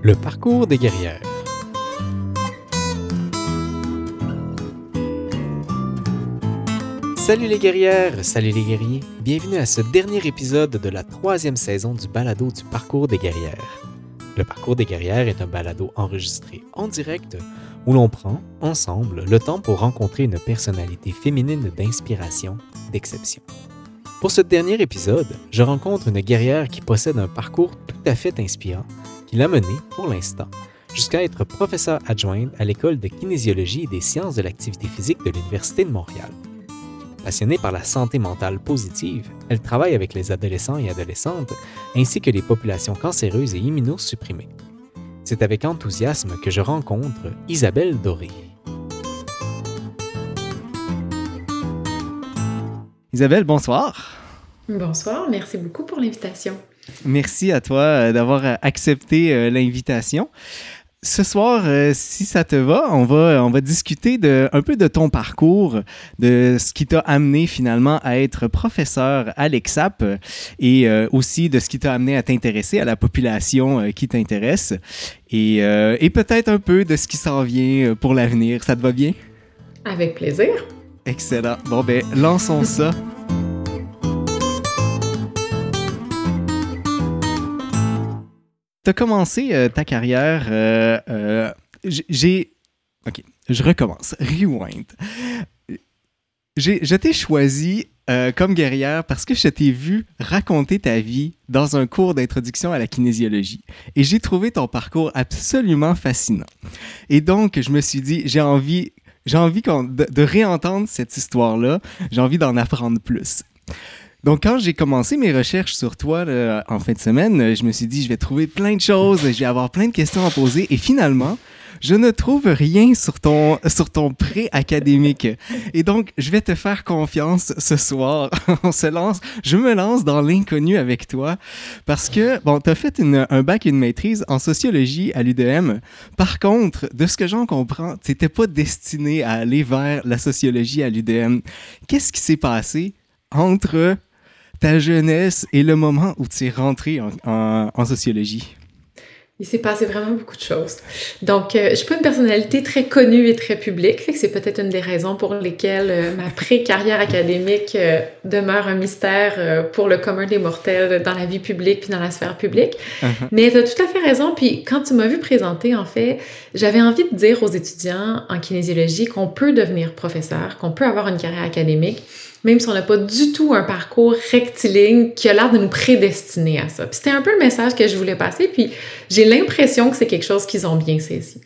Le parcours des guerrières. Salut les guerrières, salut les guerriers, bienvenue à ce dernier épisode de la troisième saison du balado du parcours des guerrières. Le parcours des guerrières est un balado enregistré en direct où l'on prend, ensemble, le temps pour rencontrer une personnalité féminine d'inspiration, d'exception. Pour ce dernier épisode, je rencontre une guerrière qui possède un parcours tout à fait inspirant qui l'a menée, pour l'instant, jusqu'à être professeure adjointe à l'école de kinésiologie et des sciences de l'activité physique de l'Université de Montréal. Passionnée par la santé mentale positive, elle travaille avec les adolescents et adolescentes ainsi que les populations cancéreuses et immunosupprimées. C'est avec enthousiasme que je rencontre Isabelle Doré. Isabelle, bonsoir. Bonsoir, merci beaucoup pour l'invitation. Merci à toi euh, d'avoir euh, accepté euh, l'invitation. Ce soir, si ça te va, on va, on va discuter de, un peu de ton parcours, de ce qui t'a amené finalement à être professeur à l'EXAP et aussi de ce qui t'a amené à t'intéresser à la population qui t'intéresse et, et peut-être un peu de ce qui s'en vient pour l'avenir. Ça te va bien? Avec plaisir. Excellent. Bon, ben, lançons ça. Tu as commencé euh, ta carrière. Euh, euh, j'ai. Ok, je recommence. Rewind. Je t'ai choisi comme guerrière parce que je t'ai vu raconter ta vie dans un cours d'introduction à la kinésiologie. Et j'ai trouvé ton parcours absolument fascinant. Et donc, je me suis dit, j'ai envie, j'ai envie de, de réentendre cette histoire-là. J'ai envie d'en apprendre plus. Donc, quand j'ai commencé mes recherches sur toi en fin de semaine, je me suis dit, je vais trouver plein de choses, je vais avoir plein de questions à poser. Et finalement, je ne trouve rien sur ton, sur ton pré-académique. Et donc, je vais te faire confiance ce soir. On se lance, je me lance dans l'inconnu avec toi parce que, bon, tu as fait un bac et une maîtrise en sociologie à l'UDM. Par contre, de ce que j'en comprends, tu n'étais pas destiné à aller vers la sociologie à l'UDM. Qu'est-ce qui s'est passé entre ta jeunesse et le moment où tu es rentré en, sociologie? Il s'est passé vraiment beaucoup de choses. Donc, euh, je suis pas une personnalité très connue et très publique, fait que c'est peut-être une des raisons pour lesquelles euh, ma pré-carrière académique euh, demeure un mystère pour le commun des mortels dans la vie publique puis dans la sphère publique. Uh-huh. Mais tu as tout à fait raison. Puis quand tu m'as vu présenter, en fait, j'avais envie de dire aux étudiants en kinésiologie qu'on peut devenir professeur, qu'on peut avoir une carrière académique même si on n'a pas du tout un parcours rectiligne qui a l'air de nous prédestiner à ça. c'était un peu le message que je voulais passer, puis j'ai l'impression que c'est quelque chose qu'ils ont bien saisi.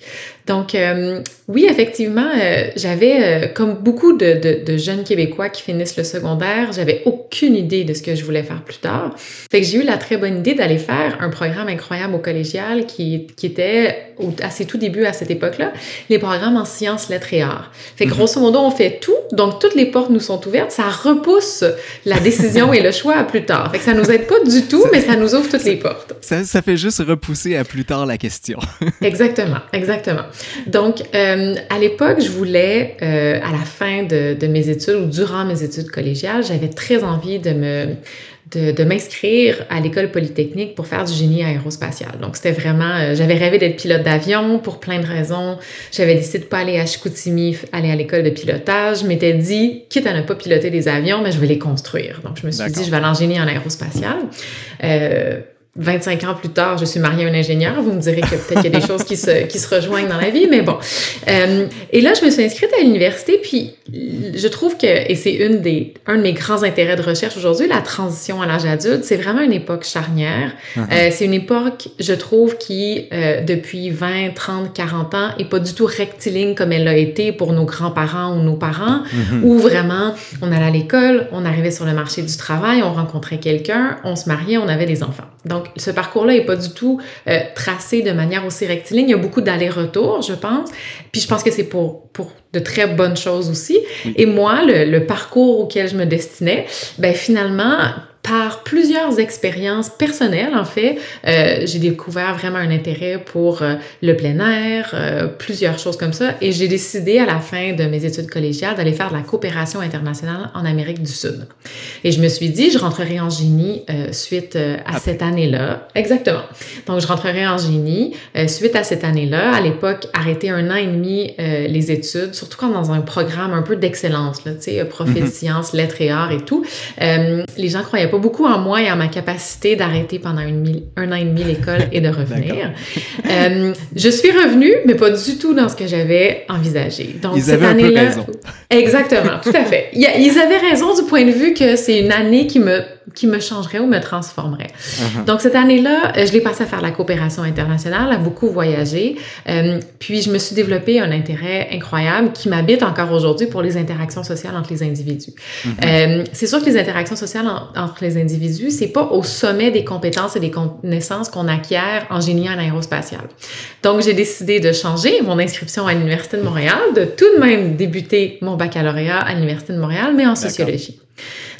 Donc, euh, oui, effectivement, euh, j'avais, euh, comme beaucoup de, de, de, jeunes Québécois qui finissent le secondaire, j'avais aucune idée de ce que je voulais faire plus tard. Fait que j'ai eu la très bonne idée d'aller faire un programme incroyable au collégial qui, qui était au, à ses tout débuts à cette époque-là, les programmes en sciences, lettres et arts. Fait que mhm. grosso modo, on fait tout, donc toutes les portes nous sont ouvertes, ça repousse la décision et le choix à plus tard. Fait que ça nous aide pas du tout, mais ça nous ouvre toutes les portes. Ça, ça fait juste repousser à plus tard la question. exactement, exactement. Donc, euh, à l'époque, je voulais, euh, à la fin de, de, mes études ou durant mes études collégiales, j'avais très envie de me de, de m'inscrire à l'école polytechnique pour faire du génie aérospatial. Donc, c'était vraiment... Euh, j'avais rêvé d'être pilote d'avion pour plein de raisons. J'avais décidé de pas aller à Chicoutimi, aller à l'école de pilotage. Je m'étais dit, quitte à ne pas piloter des avions, mais je vais les construire. Donc, je me suis dit, je vais aller en génie en aérospatial. Euh, 25 ans plus tard, je suis mariée à un ingénieur. Vous me direz que peut-être qu'il y a des choses qui se, qui se rejoignent dans la vie, mais bon. Euh, et là, je me suis inscrite à l'université, puis je trouve que, et c'est une des, un de mes grands intérêts de recherche aujourd'hui, la transition à l'âge adulte, c'est vraiment une époque charnière. Uh-huh. euh, c'est une époque, je trouve, qui, euh, depuis 20, 30, 40 ans, est pas du tout rectiligne comme elle l'a été pour nos grands-parents ou nos parents, uh-huh. où vraiment, on allait à l'école, on arrivait sur le marché du travail, on rencontrait quelqu'un, on se mariait, on avait des enfants. Donc, ce parcours-là n'est pas du tout euh, tracé de manière aussi rectiligne. Il y a beaucoup d'allers-retours, je pense. Puis je pense que c'est pour, pour de très bonnes choses aussi. Et moi, le, le, parcours auquel je me destinais, ben finalement, par plusieurs expériences personnelles, en fait, euh, j'ai découvert vraiment un intérêt pour euh, le plein air, euh, plusieurs choses comme ça, et j'ai décidé à la fin de mes études collégiales d'aller faire de la coopération internationale en Amérique du Sud. Et je me suis dit, je rentrerai en génie euh, suite euh, à cette année-là. Exactement. Donc, je rentrerai en génie euh, suite à cette année-là. À l'époque, arrêter un an et demi les études, surtout quand dans un programme un peu d'excellence, là, tu sais, profil sciences, lettres et arts et tout. les gens croyaient pas beaucoup en moi et en ma capacité d'arrêter pendant une, un an et demi l'école et de revenir. euh, je suis revenue, mais pas du tout dans ce que j'avais envisagé. Donc, Ils cette année-là. Exactement, tout à fait. Ils avaient raison du point de vue que c'est une année qui me qui me changerait ou me transformerait. Uh-huh. Donc, cette année-là, euh, je l'ai passé à faire la coopération internationale, à beaucoup voyager. Euh, puis, je me suis développé un intérêt incroyable qui m'habite encore aujourd'hui pour les interactions sociales entre les individus. Uh-huh. euh, c'est sûr que les interactions sociales entre les individus, c'est pas au sommet des compétences et des connaissances qu'on acquiert en génie en aérospatial. Donc, j'ai décidé de changer mon inscription à l'Université de Montréal, de tout de même débuter mon baccalauréat à l'Université de Montréal, mais en sociologie.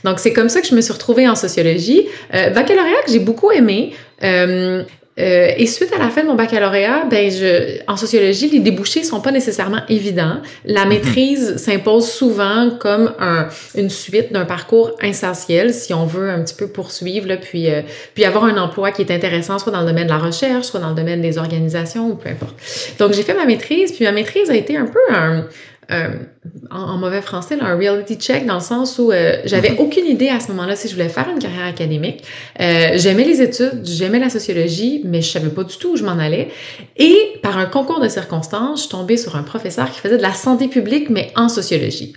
Donc, c'est comme ça que je me suis retrouvée en sociologie. Euh, baccalauréat que j'ai beaucoup aimé. Euh, euh, et suite à la fin de mon baccalauréat, ben je, en sociologie, les débouchés sont pas nécessairement évidents. La mhm. maîtrise s'impose souvent comme un, une suite d'un parcours essentiel si on veut un petit peu poursuivre, là, puis, euh, puis avoir un emploi qui est intéressant, soit dans le domaine de la recherche, soit dans le domaine des organisations, ou peu importe. Donc, j'ai fait ma maîtrise, puis ma maîtrise a été un peu un, euh, en, mauvais français, là, un reality check dans le sens où euh, j'avais mhm. aucune idée à ce moment-là si je voulais faire une carrière académique. Euh, j'aimais les études, j'aimais la sociologie, mais je savais pas du tout où je m'en allais. Et par un concours de circonstances, je suis tombée sur un professeur qui faisait de la santé publique, mais en sociologie.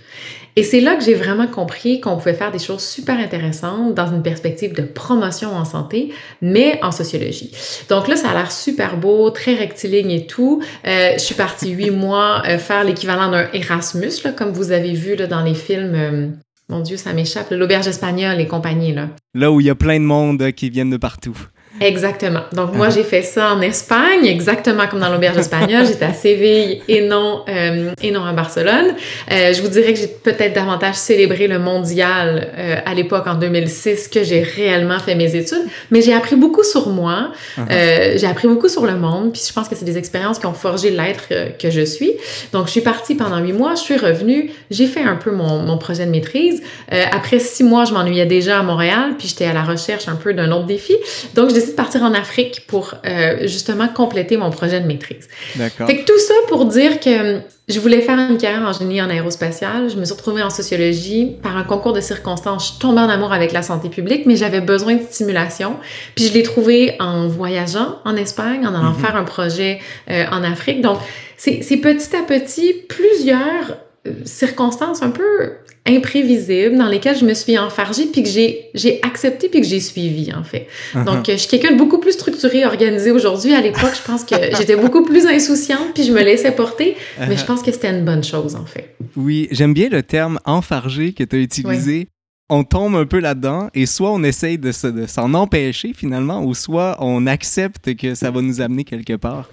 Et c'est là que j'ai vraiment compris qu'on pouvait faire des choses super intéressantes dans une perspective de promotion en santé, mais en sociologie. Donc là, ça a l'air super beau, très rectiligne et tout. Euh, je suis partie huit mois euh, faire l'équivalent d'un Erasmus, là, comme vous avez vu là, dans les films. Euh, mon Dieu, ça m'échappe. L'auberge espagnole et compagnie, là. Là où il y a plein de monde qui viennent de partout. Exactement. Donc, moi, j'ai fait ça en Espagne, exactement comme dans l'auberge espagnole. J'étais à Séville et non, euh, et non à Barcelone. Euh, je vous dirais que j'ai peut-être davantage célébré le mondial euh, à l'époque, en 2006, que j'ai réellement fait mes études. Mais j'ai appris beaucoup sur moi. Uh-huh. Euh, j'ai appris beaucoup sur le monde. Puis je pense que c'est des expériences qui ont forgé l'être euh, que je suis. Donc, je suis partie pendant huit mois. Je suis revenue. J'ai fait un peu mon, mon projet de maîtrise. Euh, après six mois, je m'ennuyais déjà à Montréal. Puis j'étais à la recherche un peu d'un autre défi. Donc, de partir en Afrique pour euh, justement compléter mon projet de maîtrise. D'accord. Fait que tout ça pour dire que je voulais faire une carrière en génie en aérospatial. Je me suis retrouvée en sociologie. Par un concours de circonstances, je suis tombée en amour avec la santé publique, mais j'avais besoin de stimulation. Puis je l'ai trouvé en voyageant en Espagne, en allant mm-hmm. faire un projet euh, en Afrique. Donc, c'est petit à petit plusieurs euh, circonstances un peu imprévisibles dans lesquelles je me suis enfargée puis que j'ai j'ai accepté puis que j'ai suivi en fait. Uh-huh. Donc je suis quelqu'un de beaucoup plus structuré, organisé aujourd'hui. À l'époque, je pense que j'étais beaucoup plus insouciante puis je me laissais porter, mais je uh-huh. pense que c'était une bonne chose en fait. Oui, j'aime bien le terme enfargé que tu as utilisé. On tombe un peu là-dedans et soit on essaye de, s'en empêcher finalement ou soit on accepte que ça va nous amener quelque part.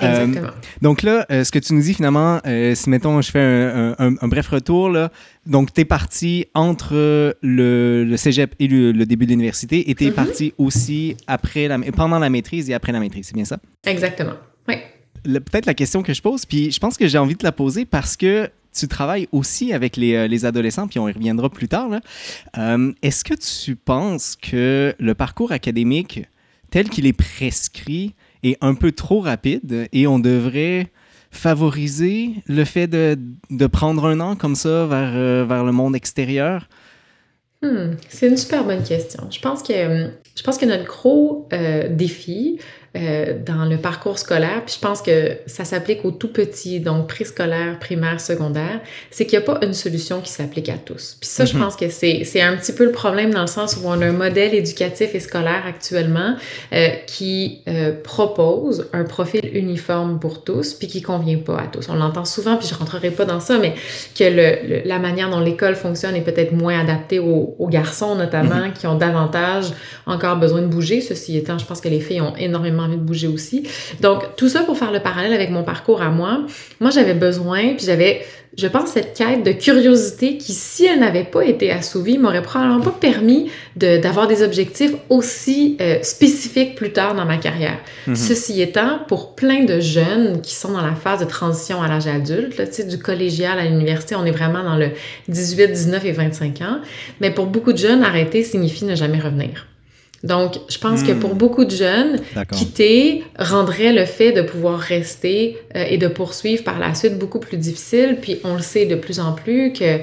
Euh, donc là, euh, ce que tu nous dis finalement, euh, si mettons, je fais un, bref retour, là, donc tu es parti entre le, cégep et le, début de l'université et tu es mm-hmm. parti aussi après la, pendant la maîtrise et après la maîtrise, c'est bien ça? Exactement, oui. Peut-être la question que je pose, puis je pense que j'ai envie de la poser parce que tu travailles aussi avec les, les, adolescents, puis on y reviendra plus tard. Est-ce que tu penses que le parcours académique tel qu'il est prescrit est un peu trop rapide et on devrait favoriser le fait de, de prendre un an comme ça vers, euh, vers le monde extérieur? Hmm, c'est une super bonne question. Je pense que, je pense que notre gros euh, défi, euh, dans le parcours scolaire, puis je pense que ça s'applique aux tout petits, donc préscolaire, primaire, secondaire, c'est qu'il n'y a pas une solution qui s'applique à tous. Puis ça, je mhm. pense que c'est un petit peu le problème dans le sens où on a un modèle éducatif et scolaire actuellement euh, qui euh, propose un profil uniforme pour tous, puis qui convient pas à tous. On l'entend souvent, puis je rentrerai pas dans ça, mais que le, la manière dont l'école fonctionne est peut-être moins adaptée aux, aux garçons notamment, mhm. qui ont davantage encore besoin de bouger. Ceci étant, je pense que les filles ont énormément vraiment envie de bouger aussi. Donc, tout ça pour faire le parallèle avec mon parcours à moi. Moi, j'avais besoin, puis j'avais je pense, cette quête de curiosité qui, si elle n'avait pas été assouvie, m'aurait probablement pas permis d'avoir des objectifs aussi euh, spécifiques plus tard dans ma carrière. Mhm. Ceci étant, pour plein de jeunes qui sont dans la phase de transition à l'âge adulte, là, du collégial à l'université, on est vraiment dans le 18, 19 et 25 ans, mais pour beaucoup de jeunes, arrêter signifie ne jamais revenir. Donc, je pense que pour hmm. beaucoup de jeunes, quitter rendrait le fait de pouvoir rester euh, et de poursuivre par la suite beaucoup plus difficile. Puis, on le sait de plus en plus que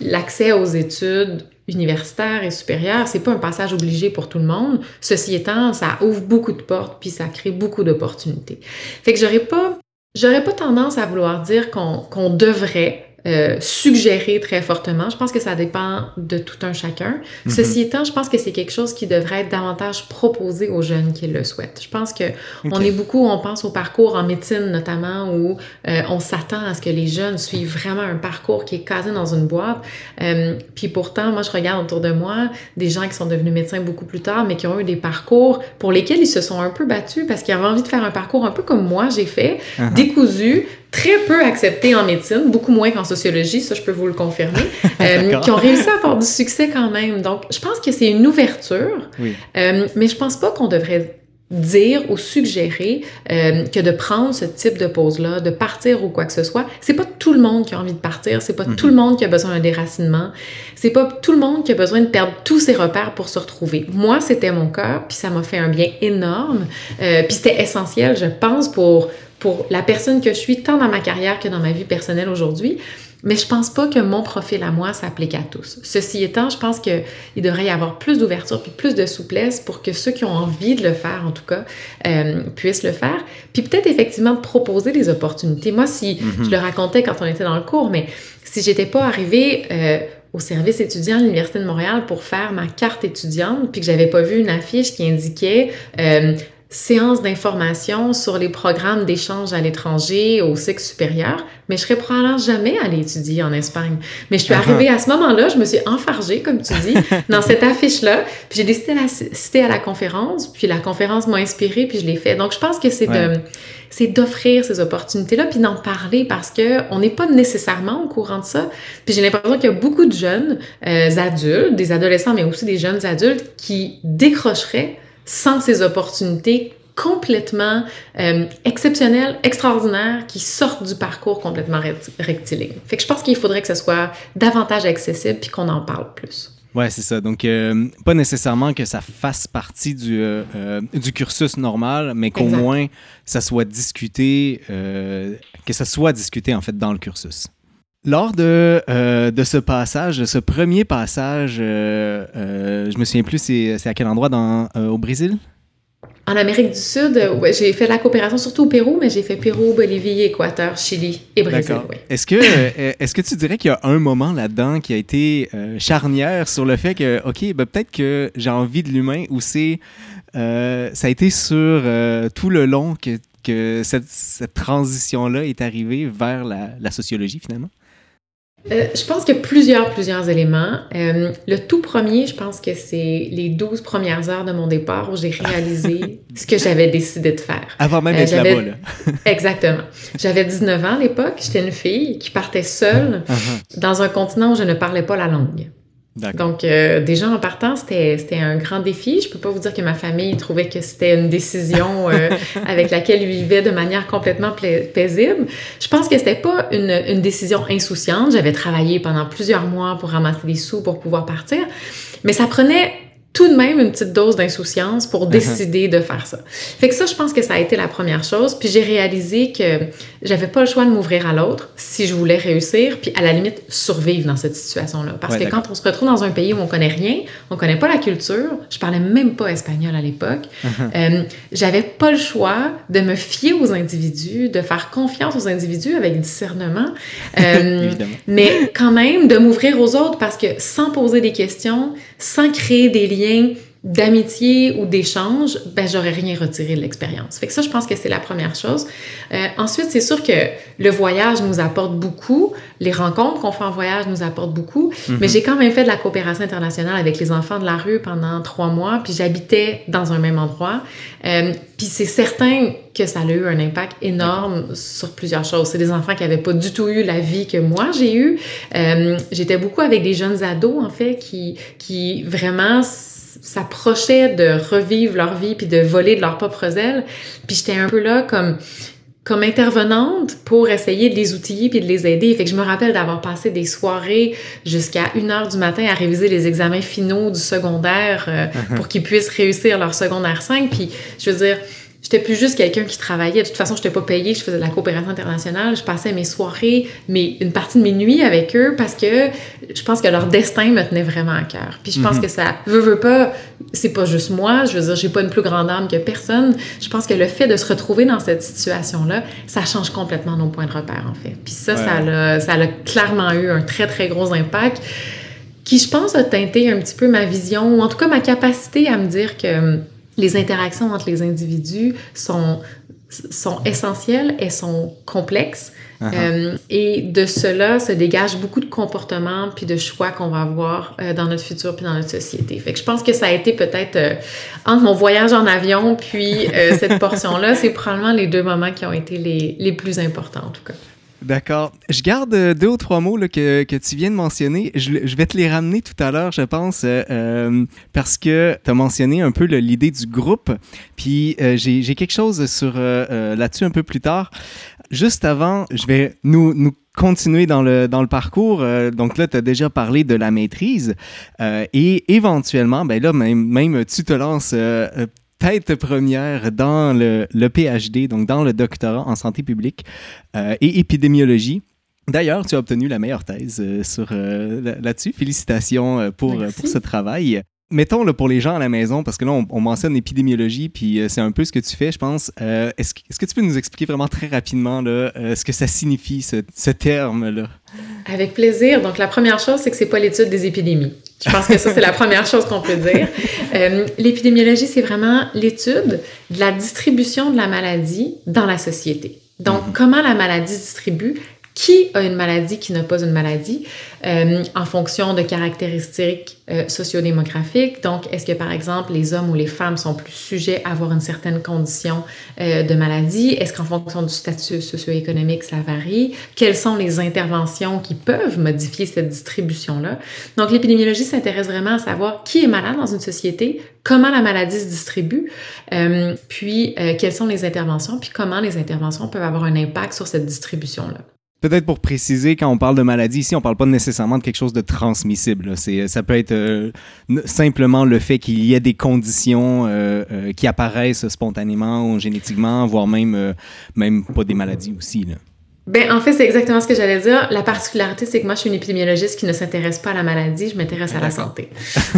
l'accès aux études universitaires et supérieures, c'est pas un passage obligé pour tout le monde. Ceci étant, ça ouvre beaucoup de portes puis ça crée beaucoup d'opportunités. Fait que j'aurais pas, j'aurais pas tendance à vouloir dire qu'on devrait euh, suggérer très fortement. Je pense que ça dépend de tout un chacun. Mhm. Ceci étant, je pense que c'est quelque chose qui devrait être davantage proposé aux jeunes qui le souhaitent. Je pense que on est beaucoup, on pense au parcours en médecine notamment, où euh, on s'attend à ce que les jeunes suivent vraiment un parcours qui est casé dans une boîte. Euh, puis pourtant, moi, je regarde autour de moi des gens qui sont devenus médecins beaucoup plus tard, mais qui ont eu des parcours pour lesquels ils se sont un peu battus parce qu'ils avaient envie de faire un parcours un peu comme moi j'ai fait, uh-huh. décousu, très peu accepté en médecine, beaucoup moins qu'en sociologie, ça je peux vous le confirmer, euh, qui ont réussi à avoir du succès quand même. Donc, je pense que c'est une ouverture, euh, mais je pense pas qu'on devrait dire ou suggérer euh, que de prendre ce type de pause-là, de partir ou quoi que ce soit, c'est pas tout le monde qui a envie de partir, c'est pas tout le monde qui a besoin d'un déracinement, c'est pas tout le monde qui a besoin de perdre tous ses repères pour se retrouver. Moi, c'était mon cas, puis ça m'a fait un bien énorme, euh, puis c'était essentiel, je pense, pour pour la personne que je suis, tant dans ma carrière que dans ma vie personnelle aujourd'hui. Mais je pense pas que mon profil à moi s'applique à tous. Ceci étant, je pense qu'il devrait y avoir plus d'ouverture puis plus de souplesse pour que ceux qui ont envie de le faire, en tout cas, euh, puissent le faire. Puis peut-être effectivement proposer des opportunités. Moi, si je le racontais quand on était dans le cours, mais si j'étais pas arrivée euh, au service étudiant à l'Université de Montréal pour faire ma carte étudiante, puis que j'avais pas vu une affiche qui indiquait euh, séance d'information sur les programmes d'échange à l'étranger au cycle supérieur, mais je serais probablement jamais allée étudier en Espagne. Mais je suis arrivée à ce moment-là, je me suis enfargée, comme tu dis, dans cette affiche-là, puis j'ai décidé d'assister à la conférence, puis la conférence m'a inspirée, puis je l'ai fait. Donc, je pense que c'est de c'est d'offrir ces opportunités-là, puis d'en parler parce que on n'est pas nécessairement au courant de ça. Puis j'ai l'impression qu'il y a beaucoup de jeunes euh, adultes, des adolescents, mais aussi des jeunes adultes qui décrocheraient sans ces opportunités complètement euh, exceptionnelles, extraordinaires, qui sortent du parcours complètement rectiligne. Fait que je pense qu'il faudrait que ce soit davantage accessible puis qu'on en parle plus. Ouais, c'est ça. Donc, euh, pas nécessairement que ça fasse partie du, euh, du cursus normal, mais qu'au moins ça soit discuté, que ça soit discuté en fait dans le cursus. Lors de, euh, de ce passage, de ce premier passage, euh, euh, je me souviens plus, c'est à quel endroit dans, au Brésil? En Amérique du Sud, j'ai fait la coopération surtout au Pérou, mais j'ai fait Pérou, Bolivie, Équateur, Chili et Brésil. Est-ce que, est-ce que tu dirais qu'il y a un moment là-dedans qui a été charnière sur le fait que, OK, ben, peut-être que j'ai envie de l'humain ou c'est. ça a été sur tout le long que, que cette, cette transition-là est arrivée vers la, la sociologie finalement? Euh, je pense qu'il y a plusieurs, plusieurs éléments. Euh, le tout premier, je pense que c'est les 12 premières heures de mon départ où j'ai réalisé ce que j'avais décidé de faire. Avant même euh, d'être là-bas, là. Exactement. J'avais 19 ans à l'époque. J'étais une fille qui partait seule uh-huh. dans un continent où je ne parlais pas la langue. Donc, euh, déjà en partant, c'était un grand défi. Je peux pas vous dire que ma famille trouvait que c'était une décision euh, avec laquelle ils vivaient de manière complètement paisible. Je pense que c'était pas une, une décision insouciante. J'avais travaillé pendant plusieurs mois pour ramasser des sous pour pouvoir partir, mais ça prenait tout de même une petite dose d'insouciance pour uh-huh. décider de faire ça. Fait que ça, je pense que ça a été la première chose. Puis j'ai réalisé que j'avais pas le choix de m'ouvrir à l'autre si je voulais réussir, puis à la limite survivre dans cette situation-là. Parce que quand on se retrouve dans un pays où on connaît rien, on connaît pas la culture, je parlais même pas espagnol à l'époque, uh-huh. euh, j'avais pas le choix de me fier aux individus, de faire confiance aux individus avec discernement, euh, mais quand même de m'ouvrir aux autres parce que sans poser des questions, sans créer des liens d'amitié ou d'échange, ben j'aurais rien retiré de l'expérience. Fait que ça, je pense que c'est la première chose. Euh, ensuite, c'est sûr que le voyage nous apporte beaucoup, les rencontres qu'on fait en voyage nous apportent beaucoup, Mhm. mais j'ai quand même fait de la coopération internationale avec les enfants de la rue pendant trois mois, puis j'habitais dans un même endroit. Euh, puis c'est certain que ça a eu un impact énorme sur plusieurs choses. C'est des enfants qui n'avaient pas du tout eu la vie que moi j'ai eue. Euh, J'étais beaucoup avec des jeunes ados, en fait, qui, qui vraiment s'approchaient de revivre leur vie puis de voler de leurs propres ailes. Puis j'étais un peu là comme comme intervenante pour essayer de les outiller puis de les aider. Fait que je me rappelle d'avoir passé des soirées jusqu'à 1 heure du matin à réviser les examens finaux du secondaire euh, pour qu'ils puissent réussir leur secondaire 5. Puis, je veux dire, j'étais plus juste quelqu'un qui travaillait. De toute façon, je n'étais pas payée, je faisais de la coopération internationale. Je passais mes soirées, mais une partie de mes nuits avec eux parce que je pense que leur destin me tenait vraiment à cœur. Puis je pense que ça, veut, veut pas, c'est pas juste moi. Je veux dire, j'ai pas une plus grande âme que personne. Je pense que le fait de se retrouver dans cette situation-là, ça change complètement nos points de repère, en fait. Puis ça, Ouais. ça l'a ça a clairement eu un très, très gros impact qui, je pense, a teinté un petit peu ma vision, ou en tout cas ma capacité à me dire que les interactions entre les individus sont, sont essentielles, elles sont complexes. Uh-huh. Euh, et de cela se dégage beaucoup de comportements puis de choix qu'on va avoir euh, dans notre futur puis dans notre société. Fait que je pense que ça a été peut-être euh, entre mon voyage en avion puis cette portion-là, c'est probablement les deux moments qui ont été les, les plus importants en tout cas. D'accord. Je garde euh, deux ou trois mots que, que tu viens de mentionner. Je, vais te les ramener tout à l'heure, je pense, euh, euh, parce que tu as mentionné un peu l'idée du groupe. Puis j'ai quelque chose sur là-dessus un peu plus tard. Juste avant, je vais nous, nous continuer dans le, dans le parcours. Donc là, tu as déjà parlé de la maîtrise. Et éventuellement, ben là, même, même tu te lances tête première dans le, le PhD, donc dans le doctorat en santé publique euh, et épidémiologie. D'ailleurs, tu as obtenu la meilleure thèse euh, sur euh, là- là-dessus. Félicitations pour, pour ce travail. Mettons là, pour les gens à la maison, parce que là, on, on mentionne épidémiologie, puis euh, c'est un peu ce que tu fais, je pense. Euh, Est-ce que, est-ce que tu peux nous expliquer vraiment très rapidement là, euh, ce que ça signifie, ce, ce terme-là? Avec plaisir. Donc, la première chose, c'est que c'est pas l'étude des épidémies. Je pense que ça, c'est la première chose qu'on peut dire. Euh, L'épidémiologie, c'est vraiment l'étude de la distribution de la maladie dans la société. Donc, comment la maladie se distribue, qui a une maladie, qui n'a pas une maladie, euh, en fonction de caractéristiques euh, sociodémographiques? Donc, est-ce que, par exemple, les hommes ou les femmes sont plus sujets à avoir une certaine condition euh, de maladie? Est-ce qu'en fonction du statut socio-économique, ça varie? Quelles sont les interventions qui peuvent modifier cette distribution-là? Donc, l'épidémiologie s'intéresse vraiment à savoir qui est malade dans une société, comment la maladie se distribue, euh, puis euh, quelles sont les interventions, puis comment les interventions peuvent avoir un impact sur cette distribution-là. Peut-être pour préciser, quand on parle de maladie ici, on parle pas nécessairement de quelque chose de transmissible. C'est, ça peut être euh, simplement le fait qu'il y ait des conditions euh, euh, qui apparaissent spontanément ou génétiquement, voire même, euh, même pas des maladies aussi. Ben, en fait, c'est exactement ce que j'allais dire. La particularité, c'est que moi, je suis une épidémiologiste qui ne s'intéresse pas à la maladie, je m'intéresse à la santé.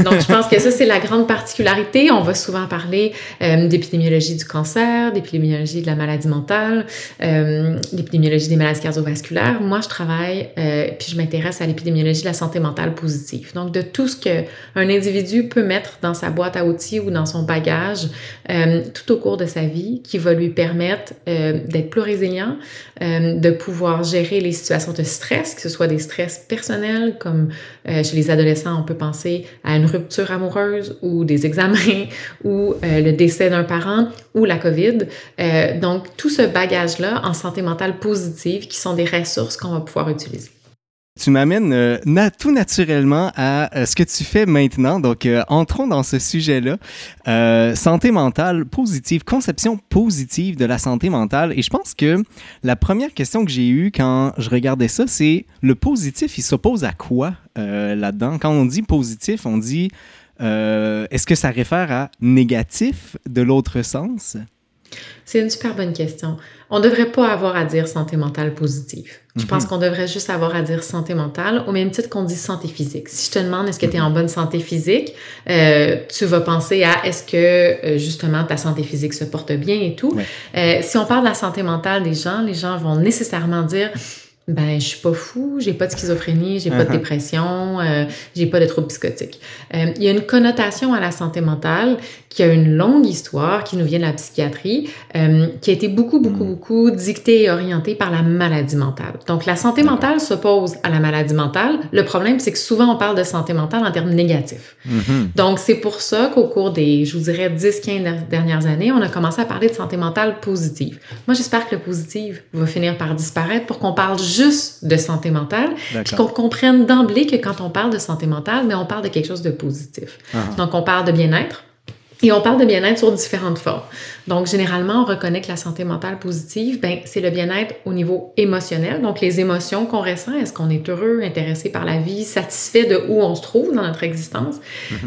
Donc, je pense que ça, c'est la grande particularité. On va souvent parler euh, d'épidémiologie du cancer, d'épidémiologie de la maladie mentale, euh, d'épidémiologie des maladies cardiovasculaires. Moi, je travaille, euh, puis je m'intéresse à l'épidémiologie de la santé mentale positive. Donc, de tout ce que un individu peut mettre dans sa boîte à outils ou dans son bagage euh, tout au cours de sa vie, qui va lui permettre d'être plus résilient, de pouvoir gérer les situations de stress, que ce soit des stress personnels, comme euh, chez les adolescents, on peut penser à une rupture amoureuse ou des examens ou euh, le décès d'un parent ou la COVID. Euh, donc, tout ce bagage-là en santé mentale positive qui sont des ressources qu'on va pouvoir utiliser. Tu m'amènes euh, tout naturellement à euh, ce que tu fais maintenant. Donc, euh, entrons dans ce sujet-là. Santé mentale positive, conception positive de la santé mentale. Et je pense que la première question que j'ai eue quand je regardais ça, c'est le positif, il s'oppose à quoi là-dedans? Quand on dit positif, on dit est-ce que ça réfère à négatif de l'autre sens? C'est une super bonne question. On ne devrait pas avoir à dire santé mentale positive. Je pense qu'on devrait juste avoir à dire santé mentale au même titre qu'on dit santé physique. Si je te demande est-ce que tu es en bonne santé physique, euh, tu vas penser à est-ce que euh, justement ta santé physique se porte bien et tout. Ouais. Euh, si on parle de la santé mentale des gens, les gens vont nécessairement dire ben je suis pas fou, j'ai pas de schizophrénie, j'ai pas de Uh-huh. dépression, euh, j'ai pas de troubles psychotiques. Euh, il y a une connotation à la santé mentale qui a une longue histoire, qui nous vient de la psychiatrie, euh, qui a été beaucoup, beaucoup, beaucoup dictée et orientée par la maladie mentale. Donc la santé mentale s'oppose à la maladie mentale. Le problème, c'est que souvent on parle de santé mentale en termes négatifs. Mhm. Donc, c'est pour ça qu'au cours des, je vous dirais, 10-15 dernières années, on a commencé à parler de santé mentale positive. Moi, j'espère que le positif va finir par disparaître pour qu'on parle juste de santé mentale, puis qu'on comprenne d'emblée que quand on parle de santé mentale, mais on parle de quelque chose de positif. Ah. Donc, on parle de bien-être. Et on parle de bien-être sur différentes formes. Donc, généralement, on reconnaît que la santé mentale positive, ben, c'est le bien-être au niveau émotionnel. Donc, les émotions qu'on ressent, est-ce qu'on est heureux, intéressé par la vie, satisfait de où on se trouve dans notre existence?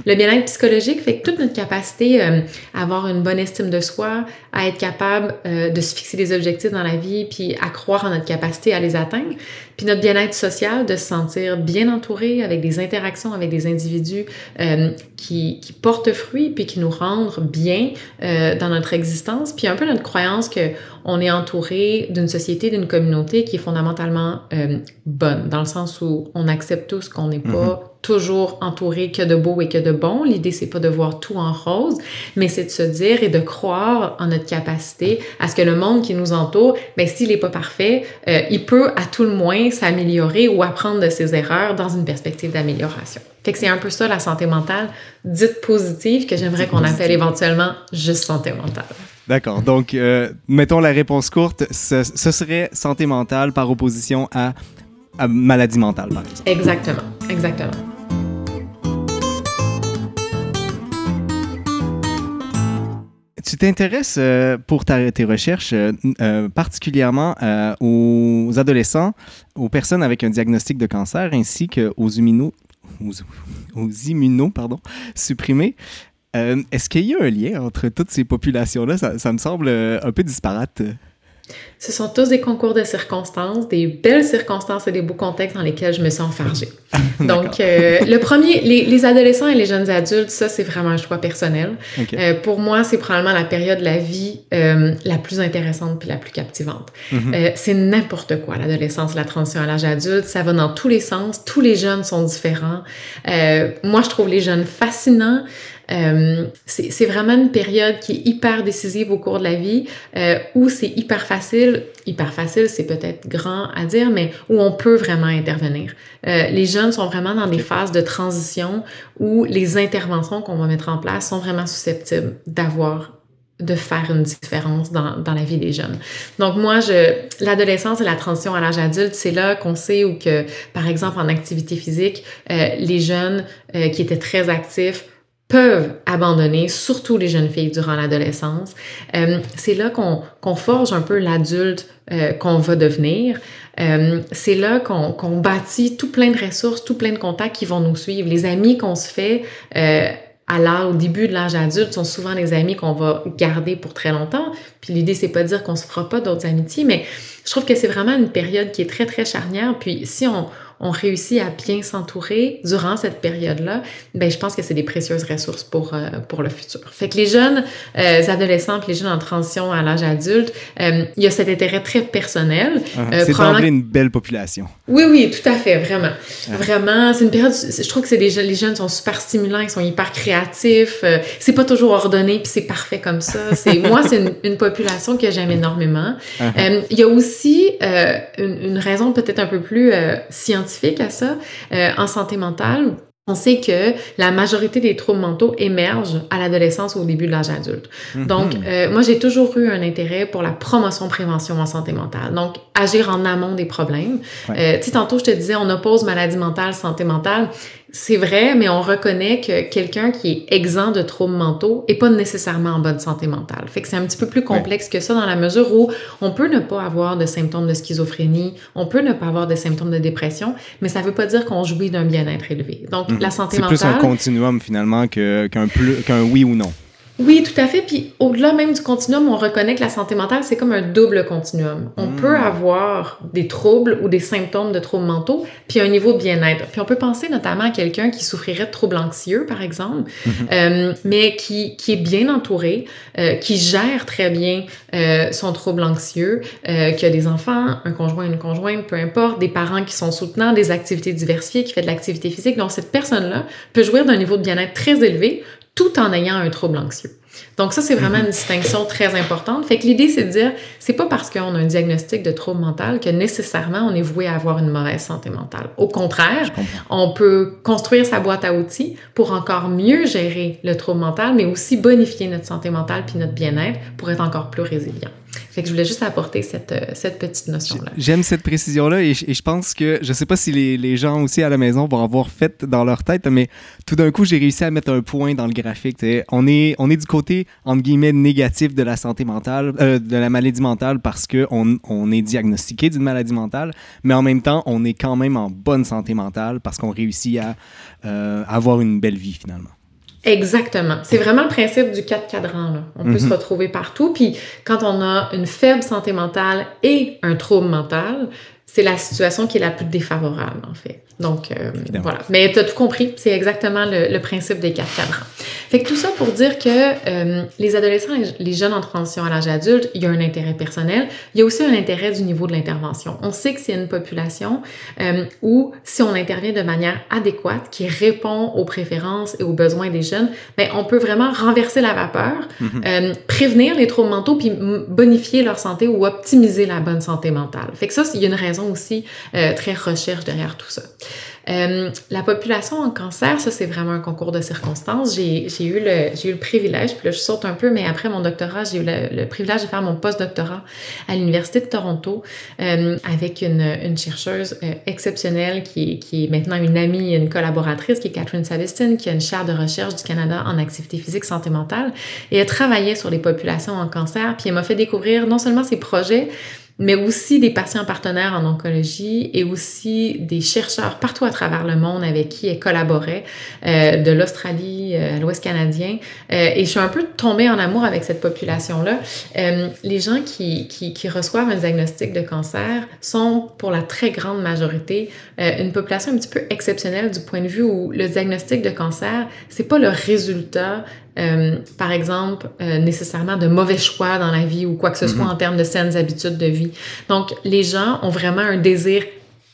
Le bien-être psychologique fait que toute notre capacité euh, à avoir une bonne estime de soi, à être capable euh, de se fixer des objectifs dans la vie, puis à croire en notre capacité à les atteindre, puis notre bien-être social, de se sentir bien entouré avec des interactions avec des individus euh, qui, qui portent fruit, puis qui nous rendent bien euh, dans notre existence, puis un peu notre croyance que on est entouré d'une société, d'une communauté qui est fondamentalement euh, bonne, dans le sens où on accepte tous qu'on n'est pas toujours entouré que de beau et que de bon. L'idée, c'est pas de voir tout en rose, mais c'est de se dire et de croire en notre capacité à ce que le monde qui nous entoure, ben s'il n'est pas parfait, euh, il peut à tout le moins s'améliorer ou apprendre de ses erreurs dans une perspective d'amélioration. Fait que c'est un peu ça la santé mentale dite positive que j'aimerais qu'on appelle éventuellement juste santé mentale. D'accord. Donc, euh, mettons la réponse courte, ce, ce serait santé mentale par opposition à, à maladie mentale, par exemple. Exactement, exactement. Tu t'intéresses euh, pour ta- tes recherches euh, euh, particulièrement aux adolescents, aux personnes avec un diagnostic de cancer ainsi qu'aux immuno, aux, aux immunos pardon, supprimés. Euh, Est-ce qu'il y a un lien entre toutes ces populations-là? Ça, ça me semble euh, un peu disparate. Ce sont tous des concours de circonstances, des belles circonstances et des beaux contextes dans lesquels je me suis enfargée. Donc, euh, le premier, les, les adolescents et les jeunes adultes, ça, c'est vraiment un choix personnel. Euh, pour moi, c'est probablement la période de la vie euh, la plus intéressante puis la plus captivante. Mhm. Euh, c'est n'importe quoi, l'adolescence, la transition à l'âge adulte. Ça va dans tous les sens. Tous les jeunes sont différents. Moi, je trouve les jeunes fascinants. Euh, c'est vraiment une période qui est hyper décisive au cours de la vie, euh, où c'est hyper facile, hyper facile, c'est peut-être grand à dire, mais où on peut vraiment intervenir. Euh, les jeunes sont vraiment dans des phases de transition où les interventions qu'on va mettre en place sont vraiment susceptibles d'avoir de faire une différence dans, dans la vie des jeunes. Donc moi, je l'adolescence et la transition à l'âge adulte, c'est là qu'on sait où que, par exemple, en activité physique, euh, les jeunes euh, qui étaient très actifs peuvent abandonner, surtout les jeunes filles durant l'adolescence. Euh, c'est là qu'on qu'on forge un peu l'adulte euh, qu'on va devenir. Euh, c'est là qu'on qu'on bâtit tout plein de ressources, tout plein de contacts qui vont nous suivre. Les amis qu'on se fait euh, à l'âge, au début de l'âge adulte, sont souvent les amis qu'on va garder pour très longtemps. Puis l'idée, c'est pas de dire qu'on se fera pas d'autres amitiés, mais je trouve que c'est vraiment une période qui est très, très charnière. Puis si on, on réussit à bien s'entourer durant cette période-là, ben je pense que c'est des précieuses ressources pour, euh, pour le futur. Fait que les jeunes euh, adolescents puis les jeunes en transition à l'âge adulte, euh, il y a cet intérêt très personnel. Uh-huh. Euh, c'est probablement- une belle population. Oui, oui, tout à fait, vraiment. Vraiment, c'est une période, je trouve que c'est des jeunes, les jeunes sont super stimulants, ils sont hyper créatifs, euh, c'est pas toujours ordonné, puis c'est parfait comme ça. C'est Moi, c'est une, une population que j'aime énormément. Uh-huh. Euh, Il y a aussi euh, une, une raison peut-être un peu plus euh, scientifique à ça. Euh, en santé mentale, on sait que la majorité des troubles mentaux émergent à l'adolescence ou au début de l'âge adulte. Donc, Mhm. euh, moi, j'ai toujours eu un intérêt pour la promotion-prévention en santé mentale. Donc, agir en amont des problèmes. Ouais. Euh, tu sais, tantôt, je te disais, on oppose maladie mentale, santé mentale. C'est vrai, mais on reconnaît que quelqu'un qui est exempt de troubles mentaux est pas nécessairement en bonne santé mentale. Fait que c'est un petit peu plus complexe que ça dans la mesure où on peut ne pas avoir de symptômes de schizophrénie, on peut ne pas avoir de symptômes de dépression, mais ça veut pas dire qu'on jouit d'un bien-être élevé. Donc, Mhm. la santé C'est plus un mentale... continuum finalement qu'un qu'un oui ou non. Oui, tout à fait. Puis au-delà même du continuum, on reconnaît que la santé mentale, c'est comme un double continuum. On Mm. peut avoir des troubles ou des symptômes de troubles mentaux, puis un niveau de bien-être. Puis on peut penser notamment à quelqu'un qui souffrirait de troubles anxieux, par exemple, Mhm. euh, mais qui, qui est bien entouré, euh, qui gère très bien euh, son trouble anxieux, euh, qui a des enfants, un conjoint, une conjointe, peu importe, des parents qui sont soutenants, des activités diversifiées, qui fait de l'activité physique. Donc cette personne-là peut jouir d'un niveau de bien-être très élevé tout en ayant un trouble anxieux. Donc ça, c'est vraiment une distinction très importante. Fait que l'idée, c'est de dire, c'est pas parce qu'on a un diagnostic de trouble mental que nécessairement on est voué à avoir une mauvaise santé mentale. Au contraire, on peut construire sa boîte à outils pour encore mieux gérer le trouble mental, mais aussi bonifier notre santé mentale puis notre bien-être pour être encore plus résilient. Fait que je voulais juste apporter cette, euh, cette petite notion-là. J'aime cette précision-là et, je- et je pense que, je sais pas si les, les gens aussi à la maison vont avoir fait dans leur tête, mais tout d'un coup, j'ai réussi à mettre un point dans le graphique. On est, on est du côté, entre guillemets, négatif de la santé mentale, euh, de la maladie mentale parce qu'on on est diagnostiqué d'une maladie mentale, mais en même temps, on est quand même en bonne santé mentale parce qu'on réussit à euh, avoir une belle vie finalement. Exactement. C'est vraiment le principe du quatre cadrans. Là. On peut Mhm. se retrouver partout. Puis quand on a une faible santé mentale et un trouble mental, c'est la situation qui est la plus défavorable, en fait. Donc, euh, voilà. Mais tu as tout compris. C'est exactement le, le principe des quatre cadrans. Fait que tout ça pour dire que euh, les adolescents et les jeunes en transition à l'âge adulte, il y a un intérêt personnel. Il y a aussi un intérêt du niveau de l'intervention. On sait que c'est une population euh, où, si on intervient de manière adéquate, qui répond aux préférences et aux besoins des jeunes, ben, on peut vraiment renverser la vapeur, Mhm. euh, prévenir les troubles mentaux, puis bonifier leur santé ou optimiser la bonne santé mentale. Fait que ça, il y a une raison aussi euh, très recherche derrière tout ça. Euh, la population en cancer, ça c'est vraiment un concours de circonstances. J'ai eu, le- eu le privilège, puis là je saute un peu, mais après mon doctorat, j'ai eu le, privilège de faire mon post-doctorat à l'Université de Toronto euh, avec une, une chercheuse euh, exceptionnelle qui, qui est maintenant une amie, une collaboratrice, qui est Catherine Saviston, qui a une chaire de recherche du Canada en activité physique santé mentale. Et elle travaillait sur les populations en cancer, puis elle m'a fait découvrir non seulement ses projets, mais aussi des patients partenaires en oncologie et aussi des chercheurs partout à travers le monde avec qui elle collaborait, euh, de l'Australie euh, à l'Ouest canadien. Euh, et je suis un peu tombée en amour avec cette population-là. Euh, les gens qui, qui, qui reçoivent un diagnostic de cancer sont, pour la très grande majorité, euh, une population un petit peu exceptionnelle du point de vue où le diagnostic de cancer, c'est pas le résultat euh, par exemple, euh, nécessairement de mauvais choix dans la vie ou quoi que ce soit Mhm. en termes de saines habitudes de vie. Donc, les gens ont vraiment un désir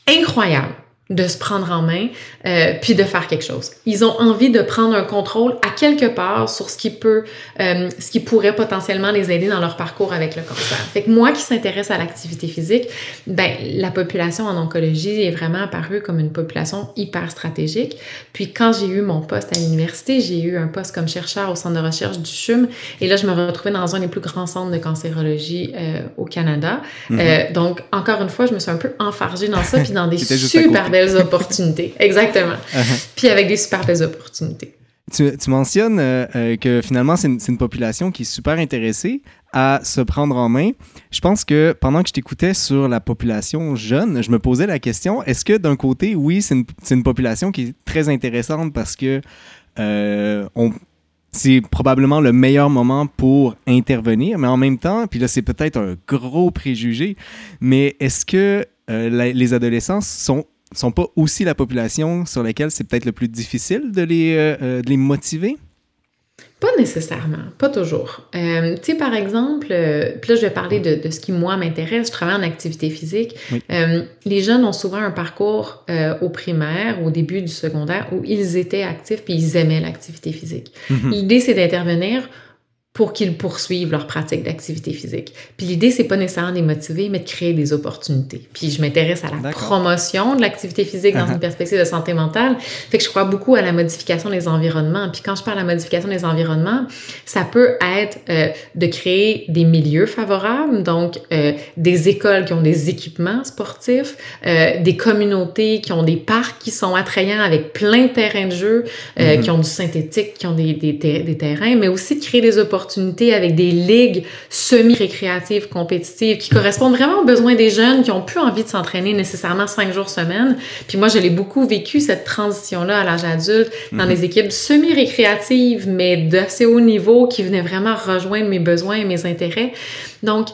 incroyable de se prendre en main, euh, puis de faire quelque chose. Ils ont envie de prendre un contrôle à quelque part sur ce qui peut, euh, ce qui pourrait potentiellement les aider dans leur parcours avec le cancer. Fait que moi qui s'intéresse à l'activité physique, ben la population en oncologie est vraiment apparue comme une population hyper stratégique. Puis quand j'ai eu mon poste à l'université, j'ai eu un poste comme chercheur au centre de recherche du CHUM, et là je me retrouvais dans un des plus grands centres de cancérologie euh, au Canada. Euh, donc encore une fois, je me suis un peu enfargée dans ça, puis dans des super. Belles opportunités. Exactement. Uh-huh. Puis avec des super belles opportunités. Tu, tu mentionnes euh, euh, que finalement, c'est une, population qui est super intéressée à se prendre en main. Je pense que pendant que je t'écoutais sur la population jeune, je me posais la question, est-ce que d'un côté, oui, c'est une, population qui est très intéressante parce que euh, on, c'est probablement le meilleur moment pour intervenir, mais en même temps, puis là, c'est peut-être un gros préjugé, mais est-ce que euh, la- les adolescents sont sont pas aussi la population sur laquelle c'est peut-être le plus difficile de les, euh, euh, de les motiver? Pas nécessairement, pas toujours. Euh, tu sais, par exemple, euh, puis là, je vais parler de, de ce qui, moi, m'intéresse. Je travaille en activité physique. Oui. Euh, les jeunes ont souvent un parcours au primaire, au début du secondaire, où ils étaient actifs puis ils aimaient l'activité physique. Mhm. L'idée, c'est d'intervenir pour qu'ils poursuivent leur pratique d'activité physique. Puis l'idée, c'est pas nécessairement de les motiver, mais de créer des opportunités. Puis je m'intéresse à la promotion de l'activité physique dans Uh-huh. une perspective de santé mentale. Fait que je crois beaucoup à la modification des environnements. Puis quand je parle de la modification des environnements, ça peut être euh, de créer des milieux favorables, donc euh, des écoles qui ont des équipements sportifs, euh, des communautés qui ont des parcs qui sont attrayants avec plein de terrains de jeu, euh, Mhm. qui ont du synthétique, qui ont des, des, ter- des terrains, mais aussi de créer des opportunités opportunités avec des ligues semi-récréatives, compétitives, qui correspondent vraiment aux besoins des jeunes qui ont plus envie de s'entraîner nécessairement cinq jours semaine. Puis moi, je l'ai beaucoup vécu, cette transition-là à l'âge adulte, dans des équipes semi-récréatives, mais d'assez haut niveau, qui venaient vraiment rejoindre mes besoins et mes intérêts. Donc,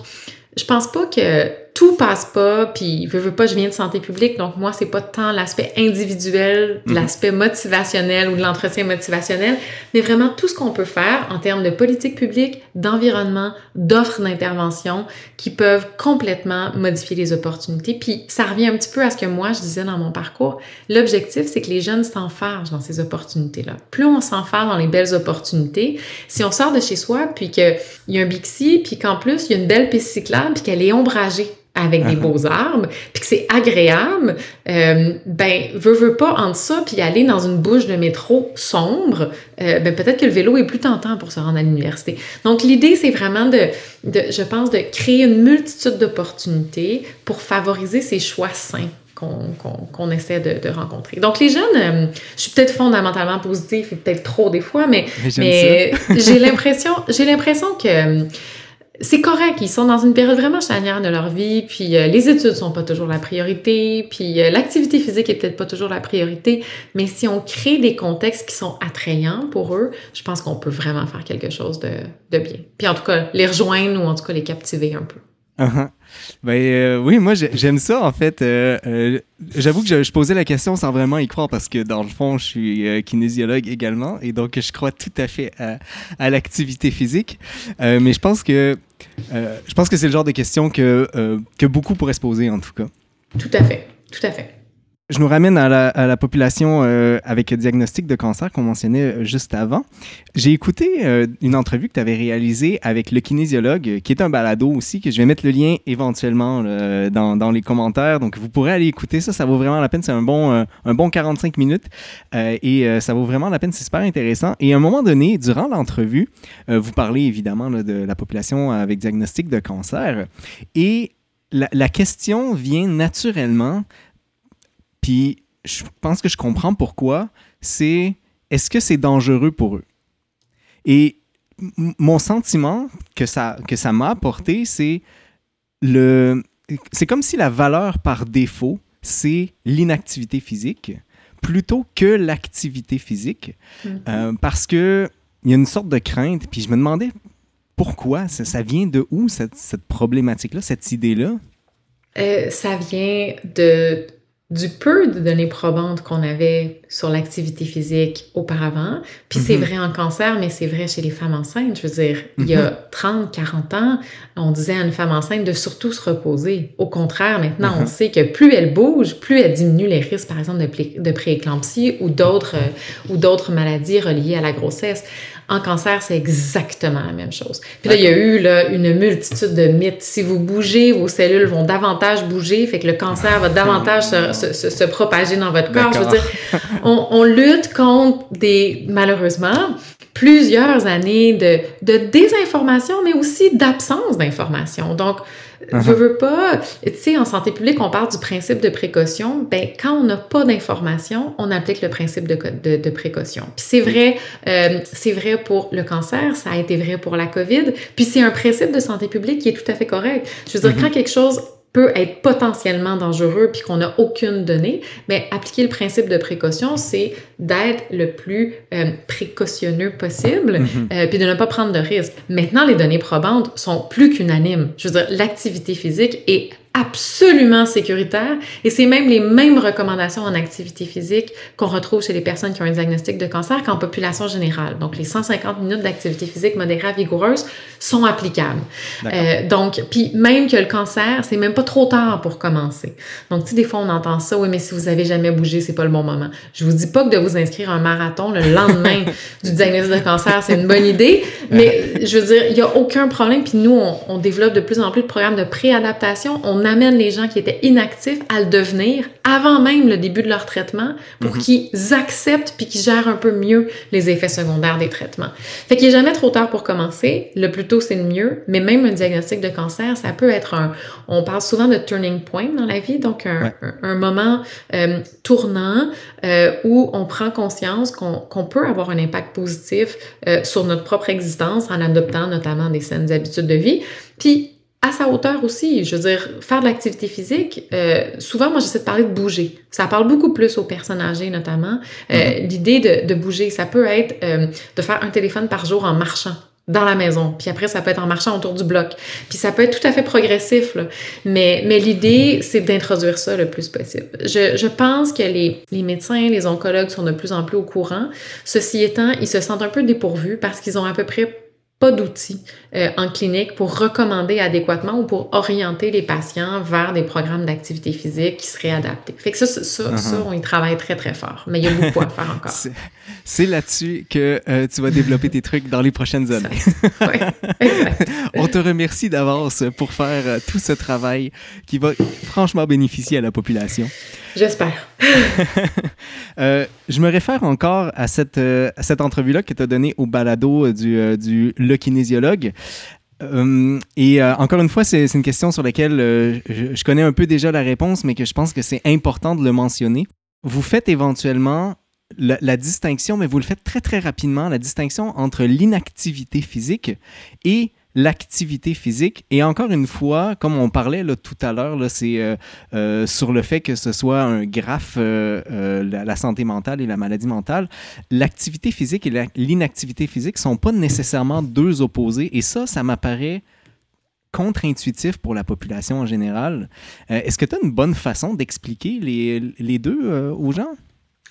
je pense pas que tout passe pas, puis veux, veux pas, je viens de santé publique, donc moi, c'est pas tant l'aspect individuel, Mhm. l'aspect motivationnel ou de l'entretien motivationnel, mais vraiment tout ce qu'on peut faire en termes de politique publique, d'environnement, d'offres d'intervention qui peuvent complètement modifier les opportunités. Puis ça revient un petit peu à ce que moi, je disais dans mon parcours. L'objectif, c'est que les jeunes s'enfargent dans ces opportunités-là. Plus on s'enfarge dans les belles opportunités, si on sort de chez soi, puis qu'il y a un Bixi, puis qu'en plus, il y a une belle piste cyclable, puis qu'elle est ombragée avec des beaux arbres, puis que c'est agréable, euh, ben, veux, veux pas, entre ça, puis aller dans une bouche de métro sombre, euh, ben, peut-être que le vélo est plus tentant pour se rendre à l'université. Donc, l'idée, c'est vraiment de, de, je pense, de créer une multitude d'opportunités pour favoriser ces choix sains qu'on essaie de, de rencontrer. Donc, les jeunes, euh, je suis peut-être fondamentalement positive et peut-être trop des fois, mais Mais j'ai l'impression, j'ai l'impression que c'est correct. Ils sont dans une période vraiment charnière de leur vie, puis euh, les études sont pas toujours la priorité, puis euh, l'activité physique est peut-être pas toujours la priorité. Mais si on crée des contextes qui sont attrayants pour eux, je pense qu'on peut vraiment faire quelque chose de, de bien. Puis en tout cas, les rejoindre ou en tout cas les captiver un peu. Ben euh, oui, moi j'ai- j'aime ça en fait. Euh, euh, J'avoue que je, posais la question sans vraiment y croire parce que dans le fond, je suis kinésiologue également et donc je crois tout à fait à, l'activité physique. Mais je pense que je pense que c'est le genre de question que, que beaucoup pourraient se poser en tout cas. Tout à fait, tout à fait. Je nous ramène à la, population euh, avec diagnostic de cancer qu'on mentionnait euh, juste avant. J'ai écouté euh, une entrevue que tu avais réalisée avec le kinésiologue, qui est un balado aussi, que je vais mettre le lien éventuellement dans, les commentaires. Donc, vous pourrez aller écouter ça. Ça vaut vraiment la peine. C'est un bon, un bon 45 minutes et ça vaut vraiment la peine. C'est super intéressant. Et à un moment donné, durant l'entrevue, vous parlez évidemment de la population avec diagnostic de cancer. Et la question vient naturellement puis je pense que je comprends pourquoi. C'est est-ce que c'est dangereux pour eux? Et mon sentiment que ça que ça m'a apporté, c'est le c'est comme si la valeur par défaut, c'est l'inactivité physique plutôt que l'activité physique. Euh, parce que il y a une sorte de crainte. Puis je me demandais pourquoi. Ça, ça vient de où, cette, cette problématique-là, cette idée-là? Euh, ça vient de du peu de données probantes qu'on avait sur l'activité physique auparavant. Puis c'est Mhm. vrai en cancer, mais c'est vrai chez les femmes enceintes. Je veux dire, il y a 30, 40 ans, on disait à une femme enceinte de surtout se reposer. Au contraire, maintenant, on Mhm. sait que plus elle bouge, plus elle diminue les risques, par exemple, de, de prééclampsie ou d'autres euh, ou d'autres maladies reliées à la grossesse. En cancer, c'est exactement la même chose. Puis là, il y a eu là, une multitude de mythes. Si vous bougez, vos cellules vont davantage bouger, fait que le cancer va davantage se, se- se- se propager dans votre corps. Je veux dire, on, on lutte contre des, malheureusement, plusieurs années de, de désinformation, mais aussi d'absence d'information. Donc, Uh-huh. je veux pas, tu sais, en santé publique, on parle du principe de précaution. Ben, quand on n'a pas d'information, on applique le principe de, de, de précaution. Puis c'est vrai, euh, c'est vrai pour le cancer, ça a été vrai pour la COVID. Puis c'est un principe de santé publique qui est tout à fait correct. Je veux dire, Mhm. quand quelque chose peut être potentiellement dangereux puis qu'on n'a aucune donnée, mais appliquer le principe de précaution, c'est d'être le plus euh, précautionneux possible Mhm. euh, puis de ne pas prendre de risques. Maintenant, les données probantes sont plus qu'unanimes. Je veux dire, l'activité physique est absolument sécuritaire et c'est même les mêmes recommandations en activité physique qu'on retrouve chez les personnes qui ont un diagnostic de cancer qu'en population générale. Donc, les 150 minutes d'activité physique modérée à vigoureuse sont applicables. Euh, donc, puis même que le cancer, c'est même pas trop tard pour commencer. Donc, tu sais, des fois, on entend ça, oui, mais si vous avez jamais bougé, c'est pas le bon moment. Je vous dis pas que de vous inscrire à un marathon le lendemain du diagnostic de cancer, c'est une bonne idée, mais je veux dire, il y a aucun problème. Puis nous, on, on développe de plus en plus de programmes de préadaptation. On amène les gens qui étaient inactifs à le devenir avant même le début de leur traitement pour Mhm. qu'ils acceptent puis qu'ils gèrent un peu mieux les effets secondaires des traitements. Fait qu'il n'est jamais trop tard pour commencer. Le plus tôt, c'est le mieux. Mais même un diagnostic de cancer, ça peut être un... On parle souvent de turning point dans la vie, donc un, un, moment euh, tournant euh, où on prend conscience qu'on peut avoir un impact positif euh, sur notre propre existence en adoptant notamment des saines habitudes de vie. Puis à sa hauteur aussi. Je veux dire, faire de l'activité physique, euh, souvent, moi, j'essaie de parler de bouger. Ça parle beaucoup plus aux personnes âgées, notamment. Euh, mm-hmm. L'idée de, de, bouger, ça peut être euh, de faire un téléphone par jour en marchant dans la maison. Puis après, ça peut être en marchant autour du bloc. Puis ça peut être tout à fait progressif, là. Mais, mais l'idée, c'est d'introduire ça le plus possible. Je, je pense que les, les médecins, les oncologues sont de plus en plus au courant. Ceci étant, ils se sentent un peu dépourvus parce qu'ils ont à peu près pas d'outils euh, en clinique pour recommander adéquatement ou pour orienter les patients vers des programmes d'activité physique qui seraient adaptés. Fait que ça, ça, ça, uh-huh. on y travaille très, très fort. Mais il y a beaucoup à faire encore. C'est là-dessus que euh, tu vas développer tes trucs dans les prochaines années. oui, on te remercie d'avance pour faire euh, tout ce travail qui va franchement bénéficier à la population. J'espère. Euh, je me réfère encore à cette, euh, cette entrevue-là que tu as donnée au balado du, euh, du Le kinésiologue. Euh, et encore une fois, c'est une question sur laquelle je, connais un peu déjà la réponse, mais que je pense que c'est important de le mentionner. Vous faites éventuellement la, distinction, mais vous le faites très très rapidement, la distinction entre l'inactivité physique et l'activité physique. Et encore une fois, comme on parlait là, tout à l'heure, c'est euh, euh, sur le fait que ce soit un graphe, euh, la, santé mentale et la maladie mentale, l'activité physique et l'inactivité physique ne sont pas nécessairement deux opposés. Et ça, ça m'apparaît contre-intuitif pour la population en général. Est-ce que tu as une bonne façon d'expliquer les, les deux aux gens?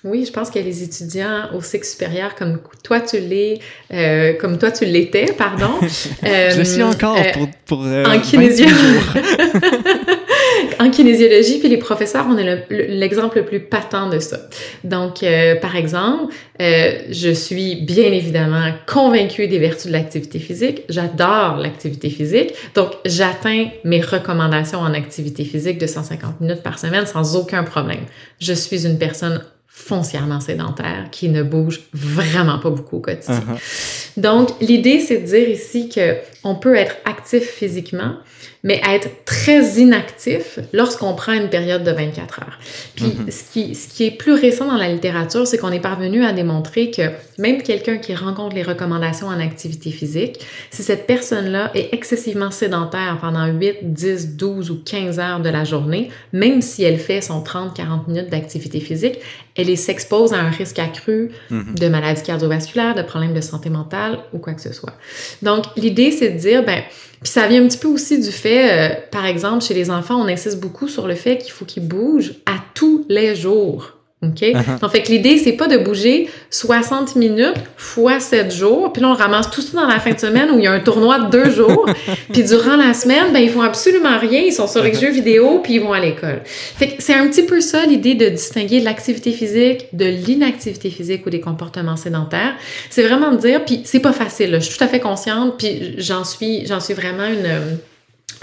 Oui, je pense que les étudiants au cycle supérieur, comme toi tu l'es, euh, comme toi tu l'étais, pardon. Euh, je suis encore euh, pour, pour euh, en, en kinésiologie, puis les professeurs, on est l'exemple le, plus patent de ça. Donc, par exemple, je suis bien évidemment convaincue des vertus de l'activité physique. J'adore l'activité physique. Donc, j'atteins mes recommandations en activité physique de 150 minutes par semaine sans aucun problème. Je suis une personne foncièrement sédentaire, qui ne bouge vraiment pas beaucoup au quotidien. Uh-huh. Donc, l'idée, c'est de dire ici que on peut être actif physiquement, mais être très inactif lorsqu'on prend une période de 24 heures. Puis mm-hmm. ce, qui, ce qui est plus récent dans la littérature, c'est qu'on est parvenu à démontrer que même quelqu'un qui rencontre les recommandations en activité physique, si cette personne-là est excessivement sédentaire pendant 8, 10, 12 ou 15 heures de la journée, même si elle fait son 30-40 minutes d'activité physique, elle s'expose à un risque accru mm-hmm. de maladies cardiovasculaires, de problèmes de santé mentale ou quoi que ce soit. Donc l'idée, c'est de dire, ben, puis ça vient un petit peu aussi du fait, euh, par exemple, chez les enfants, on insiste beaucoup sur le fait qu'il faut qu'ils bougent à tous les jours. OK? Uh-huh. En fait, l'idée, c'est pas de bouger 60 minutes fois 7 jours, puis là, on ramasse tout ça dans la fin de semaine où il y a un tournoi de deux jours, puis durant la semaine, ben, ils font absolument rien, ils sont sur les uh-huh. jeux vidéo, puis ils vont à l'école. Fait que c'est un petit peu ça, l'idée de distinguer l'activité physique de l'inactivité physique ou des comportements sédentaires. C'est vraiment de dire, puis c'est pas facile, je suis tout à fait consciente, puis j'en suis, j'en suis vraiment une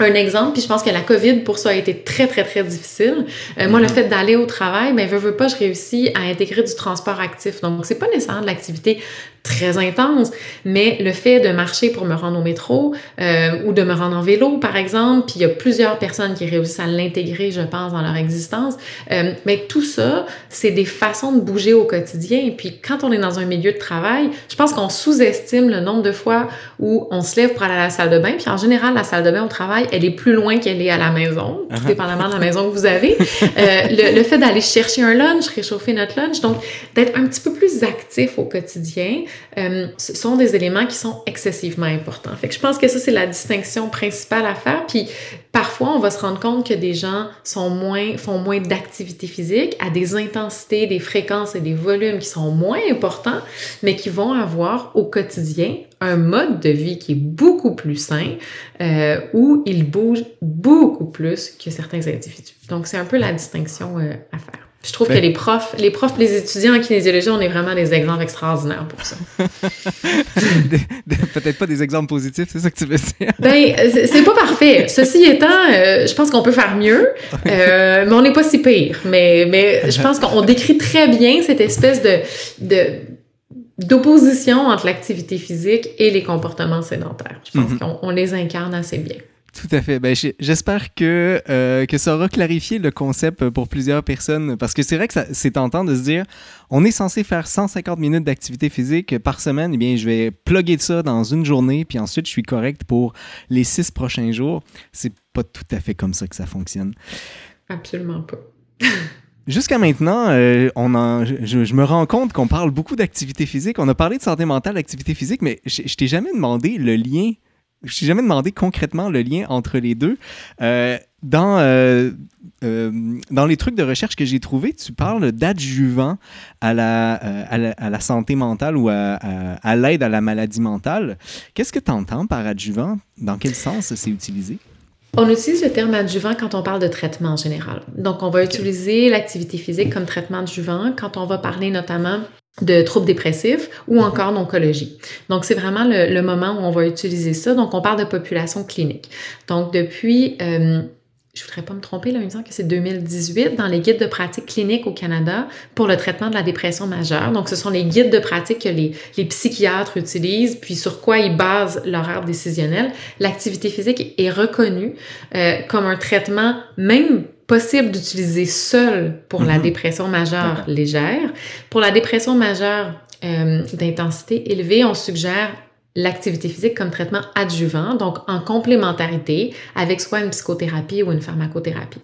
un exemple, puis je pense que la COVID, pour ça, a été très, très, très difficile. Euh, moi, le mm-hmm. fait d'aller au travail, mais ben, veux, veux pas, je réussis à intégrer du transport actif. Donc, c'est pas nécessairement de l'activité très intense, mais le fait de marcher pour me rendre au métro euh, ou de me rendre en vélo, par exemple, puis il y a plusieurs personnes qui réussissent à l'intégrer, je pense, dans leur existence, euh, mais tout ça, c'est des façons de bouger au quotidien. Et puis, quand on est dans un milieu de travail, je pense qu'on sous-estime le nombre de fois où on se lève pour aller à la salle de bain, puis en général, la salle de bain au travail, elle est plus loin qu'elle est à la maison, tout uh-huh. dépendamment de la maison que vous avez. Euh, le, le, fait d'aller chercher un lunch, réchauffer notre lunch, donc d'être un petit peu plus actif au quotidien, euh, ce sont des éléments qui sont excessivement importants. Fait que je pense que ça, c'est la distinction principale à faire. Puis parfois, on va se rendre compte que des gens sont moins, font moins d'activité physique à des intensités, des fréquences et des volumes qui sont moins importants, mais qui vont avoir au quotidien un mode de vie qui est beaucoup plus sain, euh, où ils bougent beaucoup plus que certains individus. Donc, c'est un peu la distinction euh, à faire. Je trouve que ben les profs, les profs, les étudiants en kinésiologie, on est vraiment des exemples extraordinaires pour ça. Peut-être pas des exemples positifs, c'est ça que tu veux dire? ben, c'est pas parfait. Ceci étant, euh, je pense qu'on peut faire mieux, euh, mais on n'est pas si pire. Mais, mais je pense qu'on décrit très bien cette espèce de, de d'opposition entre l'activité physique et les comportements sédentaires. Je pense Mhm. qu'on on les incarne assez bien. Tout à fait. Ben, J'espère que, euh, que ça aura clarifié le concept pour plusieurs personnes. Parce que c'est vrai que c'est tentant de se dire on est censé faire 150 minutes d'activité physique par semaine. Eh bien, je vais plugger ça dans une journée, puis ensuite, je suis correct pour les six prochains jours. C'est pas tout à fait comme ça que ça fonctionne. Absolument pas. Jusqu'à maintenant, euh, on je, me rends compte qu'on parle beaucoup d'activité physique. On a parlé de santé mentale, d'activité physique, mais je, je t'ai jamais demandé le lien. Je t'ai jamais demandé concrètement le lien entre les deux. Euh, dans, euh, dans les trucs de recherche que j'ai trouvés, tu parles d'adjuvant à la, à, la, santé mentale ou à- à l'aide à la maladie mentale. Qu'est-ce que tu entends par adjuvant? Dans quel sens c'est utilisé? On utilise le terme adjuvant quand on parle de traitement en général. Donc, on va utiliser l'activité physique comme traitement adjuvant quand on va parler notamment de troubles dépressifs ou encore d'oncologie. Donc, c'est vraiment le, le moment où on va utiliser ça. Donc, on parle de population clinique. Donc, depuis, euh, je voudrais pas me tromper, là, il me semble que c'est 2018, dans les guides de pratique clinique au Canada pour le traitement de la dépression majeure. Donc, ce sont les guides de pratique que les, les psychiatres utilisent, puis sur quoi ils basent leur arbre décisionnel. L'activité physique est reconnue euh, comme un traitement même possible d'utiliser seul pour la Mhm. dépression majeure légère. Pour la dépression majeure euh, d'intensité élevée, on suggère l'activité physique comme traitement adjuvant, donc en complémentarité avec soit une psychothérapie ou une pharmacothérapie.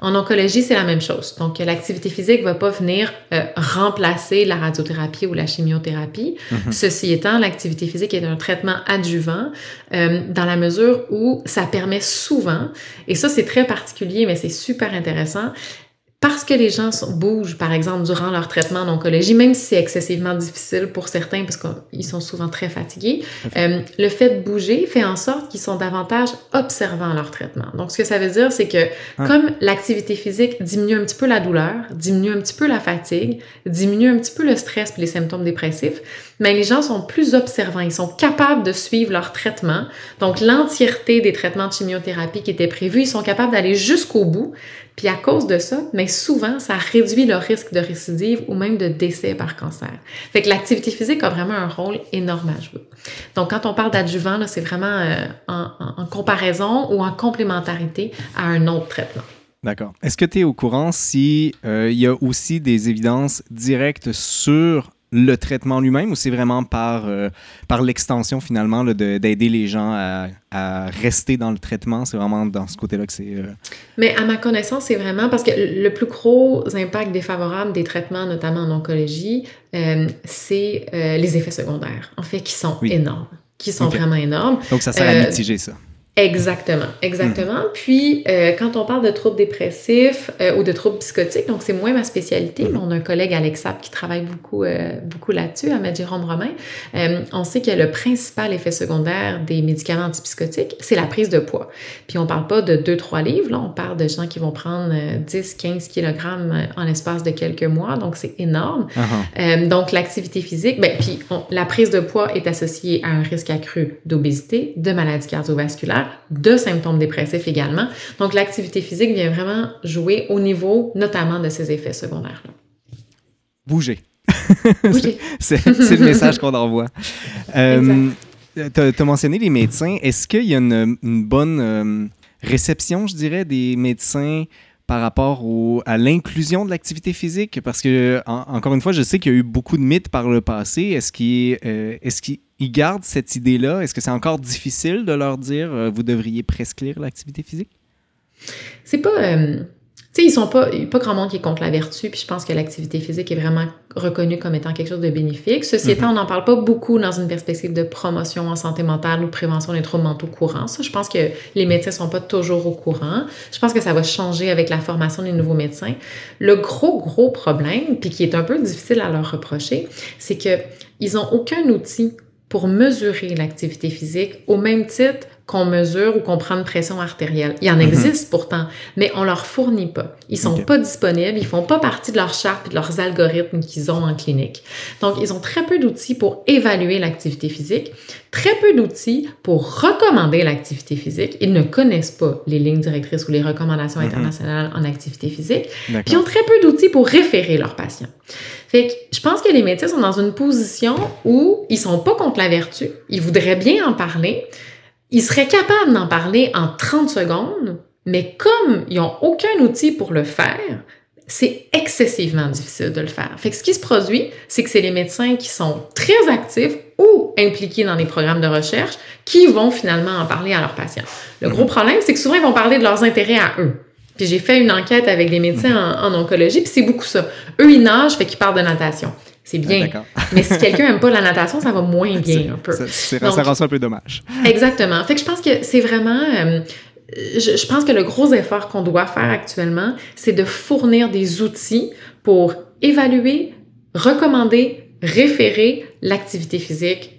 En oncologie, c'est la même chose. Donc, l'activité physique va pas venir euh, remplacer la radiothérapie ou la chimiothérapie. Mhm. Ceci étant, l'activité physique est un traitement adjuvant euh, dans la mesure où ça permet souvent, et ça c'est très particulier, mais c'est super intéressant, parce que les gens bougent, par exemple, durant leur traitement en oncologie, même si c'est excessivement difficile pour certains, parce qu'ils sont souvent très fatigués, euh, le fait de bouger fait en sorte qu'ils sont davantage observants à leur traitement. Donc, ce que ça veut dire, c'est que Ah. comme l'activité physique diminue un petit peu la douleur, diminue un petit peu la fatigue, diminue un petit peu le stress et les symptômes dépressifs, mais les gens sont plus observants. Ils sont capables de suivre leur traitement. Donc, l'entièreté des traitements de chimiothérapie qui étaient prévus, ils sont capables d'aller jusqu'au bout. Puis à cause de ça, mais souvent, ça réduit leur risque de récidive ou même de décès par cancer. Fait que l'activité physique a vraiment un rôle énorme à jouer. Donc, quand on parle d'adjuvant, c'est vraiment euh, en, comparaison ou en complémentarité à un autre traitement. D'accord. Est-ce que tu es au courant si euh, y a aussi des évidences directes sur le traitement lui-même ou c'est vraiment par, euh, par l'extension finalement d'aider les gens à, à rester dans le traitement? C'est vraiment dans ce côté-là que c'est... euh, Mais à ma connaissance, c'est vraiment parce que le plus gros impact défavorable des traitements, notamment en oncologie, euh, c'est les effets secondaires, en fait, qui sont Oui. énormes, qui sont vraiment énormes. Donc ça sert à mitiger ça. Exactement, exactement. Puis, euh, quand on parle de troubles dépressifs euh, ou de troubles psychotiques, donc c'est moins ma spécialité, mais on a un collègue, Alexap, qui travaille beaucoup, euh, beaucoup là-dessus, Ahmed Jérôme Romain. On sait que le principal effet secondaire des médicaments antipsychotiques, c'est la prise de poids. Puis, on parle pas de 2-3 livres, là, on parle de gens qui vont prendre euh, 10, 15 kilogrammes en l'espace de quelques mois, donc c'est énorme. Ah, ah. Donc, l'activité physique, ben, puis on- la prise de poids est associée à un risque accru d'obésité, de maladies cardiovasculaires, de symptômes dépressifs également. Donc, l'activité physique vient vraiment jouer au niveau notamment de ces effets secondaires-là. Bouger. C'est le message qu'on envoie. Euh, tu as, mentionné les médecins. Est-ce qu'il y a une, une bonne euh, réception, je dirais, des médecins par rapport à l'inclusion de l'activité physique? Parce que, en- encore une fois, je sais qu'il y a eu beaucoup de mythes par le passé. Est-ce qu'ils euh, gardent cette idée-là? Est-ce que c'est encore difficile de leur dire euh, vous devriez prescrire l'activité physique? C'est pas. euh, sais, ils sont pas. Pas grand monde qui est contre la vertu, puis je pense que l'activité physique est vraiment reconnue comme étant quelque chose de bénéfique. Ceci Mhm. étant, on n'en parle pas beaucoup dans une perspective de promotion en santé mentale ou prévention des troubles mentaux courants. Ça, je pense que les médecins sont pas toujours au courant. Je pense que ça va changer avec la formation des nouveaux médecins. Le gros, gros problème, puis qui est un peu difficile à leur reprocher, c'est que ils ont aucun outil pour mesurer l'activité physique au même titre qu'on mesure ou qu'on prend une pression artérielle. Il y en mhm. existe pourtant, mais on leur fournit pas. Ils sont pas disponibles, ils font pas partie de leur charte et de leurs algorithmes qu'ils ont en clinique. Donc, ils ont très peu d'outils pour évaluer l'activité physique, très peu d'outils pour recommander l'activité physique. Ils ne connaissent pas les lignes directrices ou les recommandations mhm. internationales en activité physique. Puis, ils ont très peu d'outils pour référer leurs patients. Fait que je pense que les médecins sont dans une position où ils sont pas contre la vertu. Ils voudraient bien en parler, ils seraient capables d'en parler en 30 secondes, mais comme ils n'ont aucun outil pour le faire, c'est excessivement difficile de le faire. Fait que ce qui se produit, c'est que c'est les médecins qui sont très actifs ou impliqués dans les programmes de recherche qui vont finalement en parler à leurs patients. Le gros problème, c'est que souvent, ils vont parler de leurs intérêts à eux. Puis j'ai fait une enquête avec des médecins en, en oncologie, puis c'est beaucoup ça. Eux, ils nagent, fait qu'ils parlent de natation. C'est bien. mais si quelqu'un n'aime pas la natation, ça va moins bien un peu. Ça, ça rend ça un peu dommage. Exactement. Fait que je pense que c'est vraiment... Euh, je, je, pense que le gros effort qu'on doit faire actuellement, c'est de fournir des outils pour évaluer, recommander, référer l'activité physique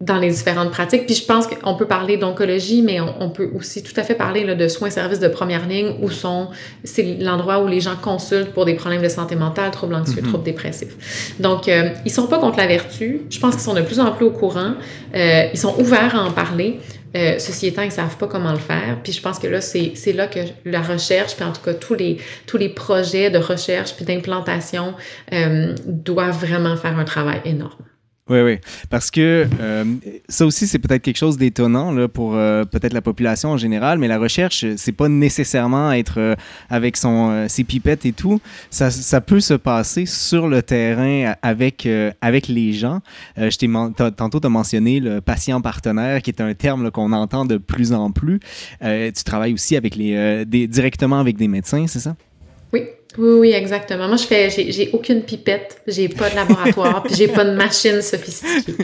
dans les différentes pratiques. Puis je pense qu'on peut parler d'oncologie, mais on, peut aussi tout à fait parler là, de soins services de première ligne où sont c'est l'endroit où les gens consultent pour des problèmes de santé mentale, troubles anxieux, mm-hmm. troubles dépressifs. Donc euh, ils sont pas contre la vertu. Je pense qu'ils sont de plus en plus au courant. Euh, ils sont ouverts à en parler. Euh, ceci étant, ils savent pas comment le faire. Puis je pense que là, c'est, c'est là que la recherche, puis en tout cas tous les, tous les projets de recherche puis d'implantation euh, doivent vraiment faire un travail énorme. Oui, oui. Parce que euh, ça aussi, c'est peut-être quelque chose d'étonnant là, pour euh, peut-être la population en général, mais la recherche, c'est pas nécessairement être euh, avec son, ses pipettes et tout. Ça, ça, peut se passer sur le terrain avec, avec les gens. je t'ai tantôt, tu as mentionné le patient partenaire, qui est un terme qu'on entend de plus en plus. tu travailles aussi avec les, des, directement avec des médecins, c'est ça? Oui, oui, exactement. Moi, je fais, j'ai aucune pipette, j'ai pas de laboratoire, puis j'ai pas de machine sophistiquée.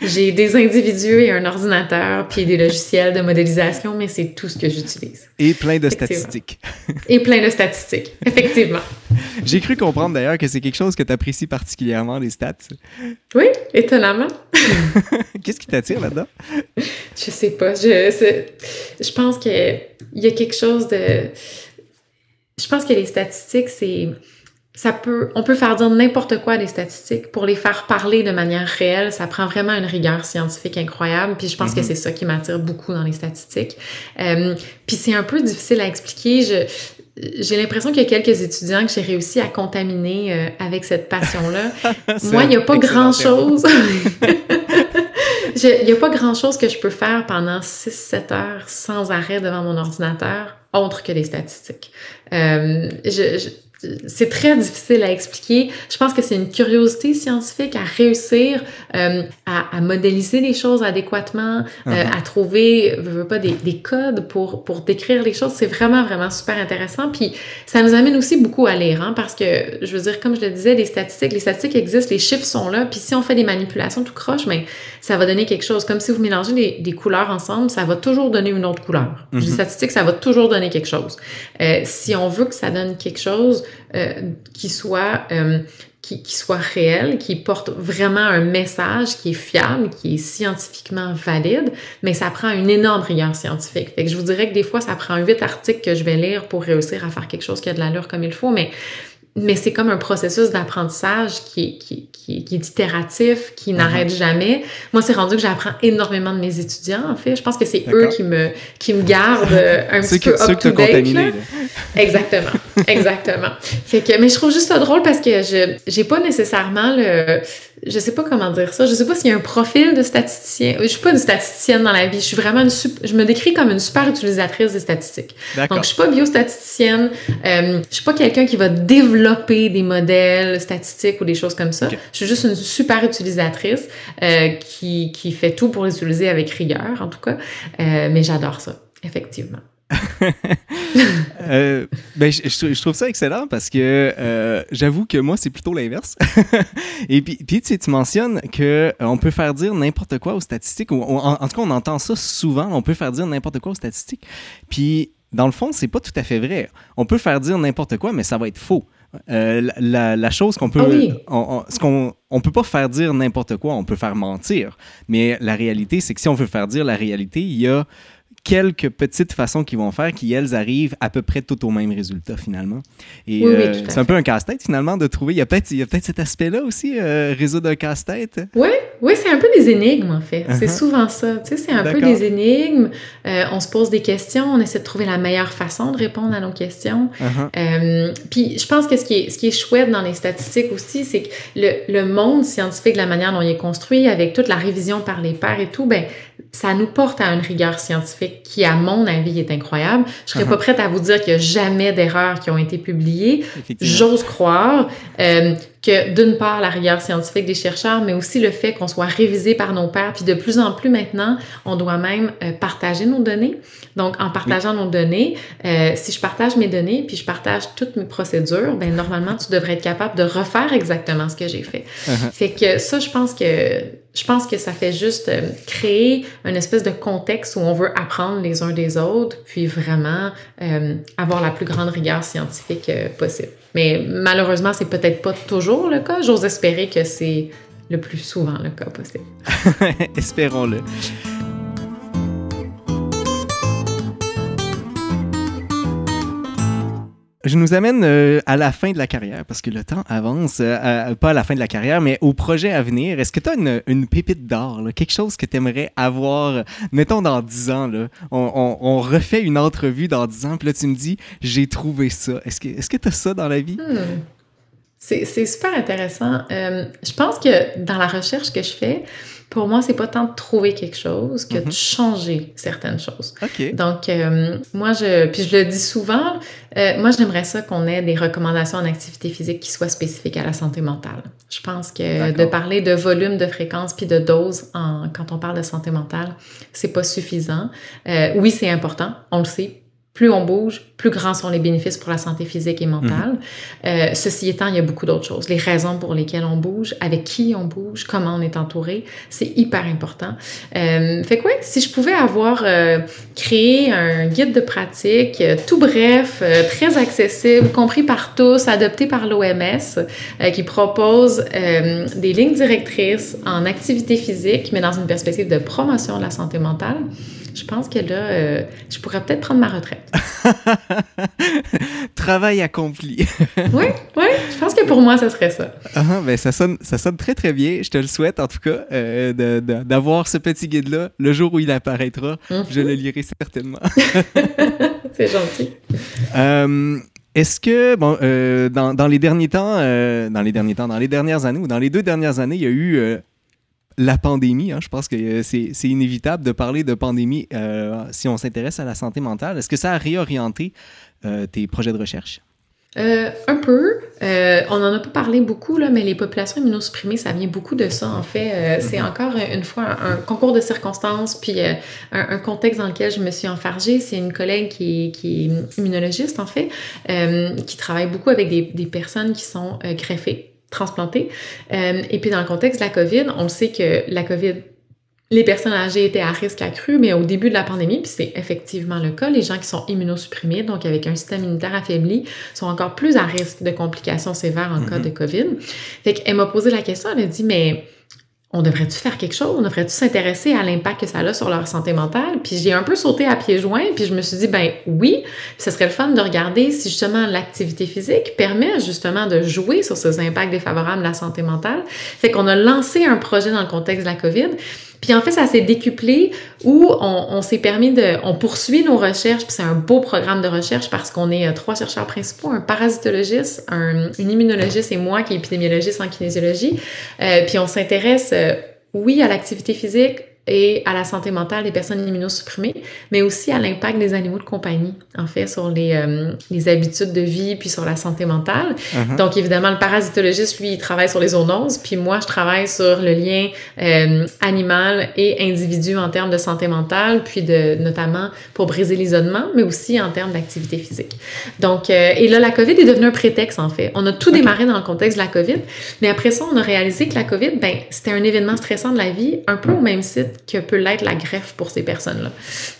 J'ai des individus et un ordinateur, puis des logiciels de modélisation, mais c'est tout ce que j'utilise. Et plein de statistiques. Et plein de statistiques, effectivement. J'ai cru comprendre d'ailleurs que c'est quelque chose que tu apprécies particulièrement, les stats. Oui, étonnamment. Qu'est-ce qui t'attire là-dedans? Je sais pas. Je, je pense qu'il y a quelque chose de je pense que les statistiques, c'est ça peut, on peut faire dire n'importe quoi des statistiques pour les faire parler de manière réelle. Ça prend vraiment une rigueur scientifique incroyable. Puis je pense que mhm. c'est ça qui m'attire beaucoup dans les statistiques. Euh, puis c'est un peu difficile à expliquer. Je, j'ai l'impression qu'il y a quelques étudiants que j'ai réussi à contaminer euh, avec cette passion-là. Moi, il n'y a pas grand-chose. Il n'y a pas grand-chose que je peux faire pendant 6-7 heures sans arrêt devant mon ordinateur, autre que des statistiques. Euh, c'est très difficile à expliquer. Je pense que c'est une curiosité scientifique à réussir euh, à, à, modéliser les choses adéquatement, euh, uh-huh. à trouver veux pas des, des, codes pour pour décrire les choses. C'est vraiment vraiment super intéressant. Puis ça nous amène aussi beaucoup à lire, hein, parce que je veux dire comme je le disais, les statistiques, les statistiques existent, les chiffres sont là. Puis si on fait des manipulations tout croche, mais ben, ça va donner quelque chose. Comme si vous mélangez des, des couleurs ensemble, ça va toujours donner une autre couleur. Les uh-huh. statistiques, ça va toujours donner quelque chose. Euh, si on veut que ça donne quelque chose qui soit euh, qui, qui, soit réel, qui porte vraiment un message qui est fiable, qui est scientifiquement valide, mais ça prend une énorme rigueur scientifique. Fait que je vous dirais que des fois, ça prend huit articles que je vais lire pour réussir à faire quelque chose qui a de l'allure comme il faut, mais mais c'est comme un processus d'apprentissage qui, qui, qui, qui, est itératif, qui uh-huh. n'arrête jamais. Moi, c'est rendu que j'apprends énormément de mes étudiants, en fait. Je pense que c'est eux qui me, qui me gardent euh, un petit peu up to date. Exactement, exactement. Fait que, mais je trouve juste ça drôle parce que je j'ai pas nécessairement le je sais pas comment dire ça. Je sais pas s'il y a un profil de statisticien. Je suis pas une statisticienne dans la vie. Je suis vraiment une je me décris comme une super utilisatrice des statistiques. Donc je suis pas biostatisticienne. Euh, je suis pas quelqu'un qui va développer des modèles statistiques ou des choses comme ça. Je suis juste une super utilisatrice euh, qui qui fait tout pour les utiliser avec rigueur en tout cas. Euh, mais j'adore ça effectivement. Euh, ben, je, trouve ça excellent parce que euh, j'avoue que moi, c'est plutôt l'inverse. Et puis, puis tu, tu mentionnes qu'on euh, peut faire dire n'importe quoi aux statistiques, ou en, tout cas, on entend ça souvent, on peut faire dire n'importe quoi aux statistiques. Puis, dans le fond, c'est pas tout à fait vrai. On peut faire dire n'importe quoi, mais ça va être faux. la, chose qu'on peut, ah on, ce qu'on, on peut pas faire dire n'importe quoi, on peut faire mentir. Mais la réalité, c'est que si on veut faire dire la réalité, il y a quelques petites façons qu'ils vont faire qui, elles, arrivent à peu près tout au même résultat, finalement. Et Oui, oui, euh, c'est un peu un casse-tête, finalement, de trouver. Il y a peut-être peut cet aspect-là aussi, euh, résoudre un casse-tête. Oui, oui, c'est un peu des énigmes, en fait. C'est Uh-huh. souvent ça. Tu sais, c'est un peu des énigmes. Euh, on se pose des questions, on essaie de trouver la meilleure façon de répondre à nos questions. Uh-huh. Euh, puis je pense que ce qui est, ce qui est chouette dans les statistiques aussi, c'est que le, le monde scientifique, la manière dont il est construit, avec toute la révision par les pairs et tout, ben ça nous porte à une rigueur scientifique qui, à mon avis, est incroyable. Je serais Uh-huh. pas prête à vous dire qu'il n'y a jamais d'erreurs qui ont été publiées. J'ose croire euh, que d'une part la rigueur scientifique des chercheurs, mais aussi le fait qu'on soit révisé par nos pairs, puis de plus en plus maintenant, on doit même euh, partager nos données. Donc, en partageant nos données, euh, si je partage mes données, puis je partage toutes mes procédures, ben normalement, tu devrais être capable de refaire exactement ce que j'ai fait. Uh-huh. Fait que ça, je pense que je pense que ça fait juste euh, créer une espèce de contexte où on veut apprendre les uns des autres, puis vraiment euh, avoir la plus grande rigueur scientifique euh, possible. Mais malheureusement, c'est peut-être pas toujours le cas. J'ose espérer que c'est le plus souvent le cas possible. Espérons-le. Je nous amène euh, à la fin de la carrière, parce que le temps avance, euh, pas à la fin de la carrière, mais au projet à venir. Est-ce que tu as une, une pépite d'or, quelque chose que tu aimerais avoir, mettons dans 10 ans, là, on, refait une entrevue dans 10 ans, puis là tu me dis, j'ai trouvé ça. Est-ce que tu as ça dans la vie? Hmm. C'est super intéressant. Euh, je pense que dans la recherche que je fais, pour moi, c'est pas tant de trouver quelque chose que Mhm. de changer certaines choses. OK. Donc, euh, moi, je, puis je le dis souvent, euh, moi, j'aimerais ça qu'on ait des recommandations en activité physique qui soient spécifiques à la santé mentale. Je pense que de parler de volume, de fréquence puis de dose en, quand on parle de santé mentale, c'est pas suffisant. Euh, oui, c'est important, on le sait. Plus on bouge, plus grands sont les bénéfices pour la santé physique et mentale. Euh, ceci étant, il y a beaucoup d'autres choses. Les raisons pour lesquelles on bouge, avec qui on bouge, comment on est entouré, c'est hyper important. Euh, fait que ouais, si je pouvais avoir euh, créé un guide de pratique, euh, tout bref, euh, très accessible, compris par tous, adopté par l'OMS, euh, qui propose euh, des lignes directrices en activité physique, mais dans une perspective de promotion de la santé mentale, je pense que là, euh, je pourrais peut-être prendre ma retraite. Travail accompli. Oui, oui, je pense que pour moi, ce serait ça. Ah, ben ça, sonne, ça sonne très très bien. Je te le souhaite en tout cas euh, d'avoir ce petit guide-là. Le jour où il apparaîtra, Mhm. je le lirai certainement. C'est gentil. Euh, Est-ce que, bon, euh, dans, dans les derniers temps, euh, dans les derniers temps, dans les dernières années ou dans les deux dernières années, il y a eu la pandémie. hein. je pense que euh, c'est c'est inévitable de parler de pandémie euh, si on s'intéresse à la santé mentale. Est-ce que ça a réorienté euh, tes projets de recherche? Euh, un peu. On n'en a pas parlé beaucoup, là, mais les populations immunosupprimées, ça vient beaucoup de ça, en fait. C'est encore, euh, une fois, un, un concours de circonstances, puis un, un contexte dans lequel je me suis enfargée. C'est une collègue qui est, qui est immunologiste, en fait, qui travaille beaucoup avec des, des personnes qui sont greffées, transplantées. Euh, et puis, dans le contexte de la COVID, on sait que la COVID les personnes âgées étaient à risque accru, mais au début de la pandémie, puis c'est effectivement le cas, les gens qui sont immunosupprimés, donc avec un système immunitaire affaibli, sont encore plus à risque de complications sévères en cas Mhm. de COVID. Fait qu'elle m'a posé la question, elle a dit, mais on devrait-tu faire quelque chose? On devrait-tu s'intéresser à l'impact que ça a sur leur santé mentale? Puis j'ai un peu sauté à pieds joints, puis je me suis dit, ben oui, ce serait le fun de regarder si justement l'activité physique permet justement de jouer sur ces impacts défavorables de la santé mentale. Fait qu'on a lancé un projet dans le contexte de la COVID. Puis en fait, ça s'est décuplé où on, s'est permis de... On poursuit nos recherches, puis c'est un beau programme de recherche parce qu'on est euh, trois chercheurs principaux, un parasitologiste, un, une immunologiste et moi qui est épidémiologiste en kinésiologie. Euh, puis on s'intéresse, euh, oui, à l'activité physique et à la santé mentale des personnes immunosupprimées, mais aussi à l'impact des animaux de compagnie, en fait, sur les, euh, les habitudes de vie puis sur la santé mentale. Uh-huh. Donc, évidemment, le parasitologiste, lui, il travaille sur les zoonoses, puis moi, je travaille sur le lien euh, animal et individu en termes de santé mentale, puis de, notamment pour briser l'isolement, mais aussi en termes d'activité physique. Donc, euh, et là, la COVID est devenue un prétexte, en fait. On a tout démarré dans le contexte de la COVID, mais après ça, on a réalisé que la COVID, ben, c'était un événement stressant de la vie, un peu au même site que peut l'être la greffe pour ces personnes-là.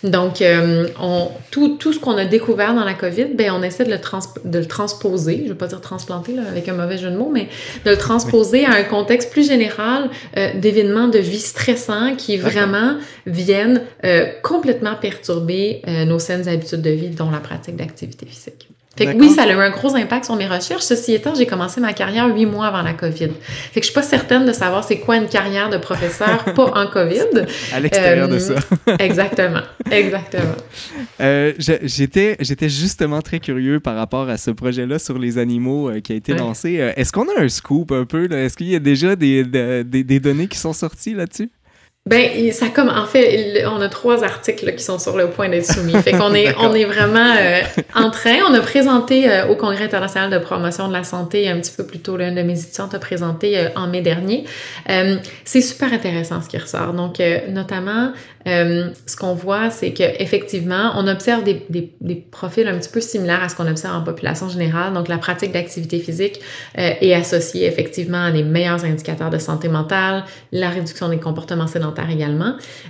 Donc, euh, on, tout, tout ce qu'on a découvert dans la COVID, ben, on essaie de le, trans, de le transposer, je ne veux pas dire transplanter là, avec un mauvais jeu de mots, mais de le transposer à un contexte plus général euh, d'événements de vie stressants qui vraiment viennent euh, complètement perturber euh, nos saines habitudes de vie, dont la pratique d'activité physique. Fait que oui, ça a eu un gros impact sur mes recherches. Ceci étant, j'ai commencé ma carrière huit mois avant la COVID. Fait que je suis pas certaine de savoir c'est quoi une carrière de professeur pas en COVID. À l'extérieur de ça. exactement, exactement. Euh, j'étais, j'étais justement très curieux par rapport à ce projet-là sur les animaux euh, qui a été lancé. Euh, est-ce qu'on a un scoop un peu? Est-ce qu'il y a déjà des, des, des données qui sont sorties là-dessus? Ben, ça comme en fait, on a trois articles qui sont sur le point d'être soumis. Fait qu'on est, on est vraiment euh, en train. On a présenté euh, au Congrès international de promotion de la santé un petit peu plus tôt. L'un de mes étudiants a présenté euh, en mai dernier. c'est super intéressant ce qui ressort. Donc, notamment, ce qu'on voit, c'est qu'effectivement, on observe des, des, des, profils un petit peu similaires à ce qu'on observe en population générale. Donc, la pratique d'activité physique est associée effectivement à des meilleurs indicateurs de santé mentale, la réduction des comportements sédentaires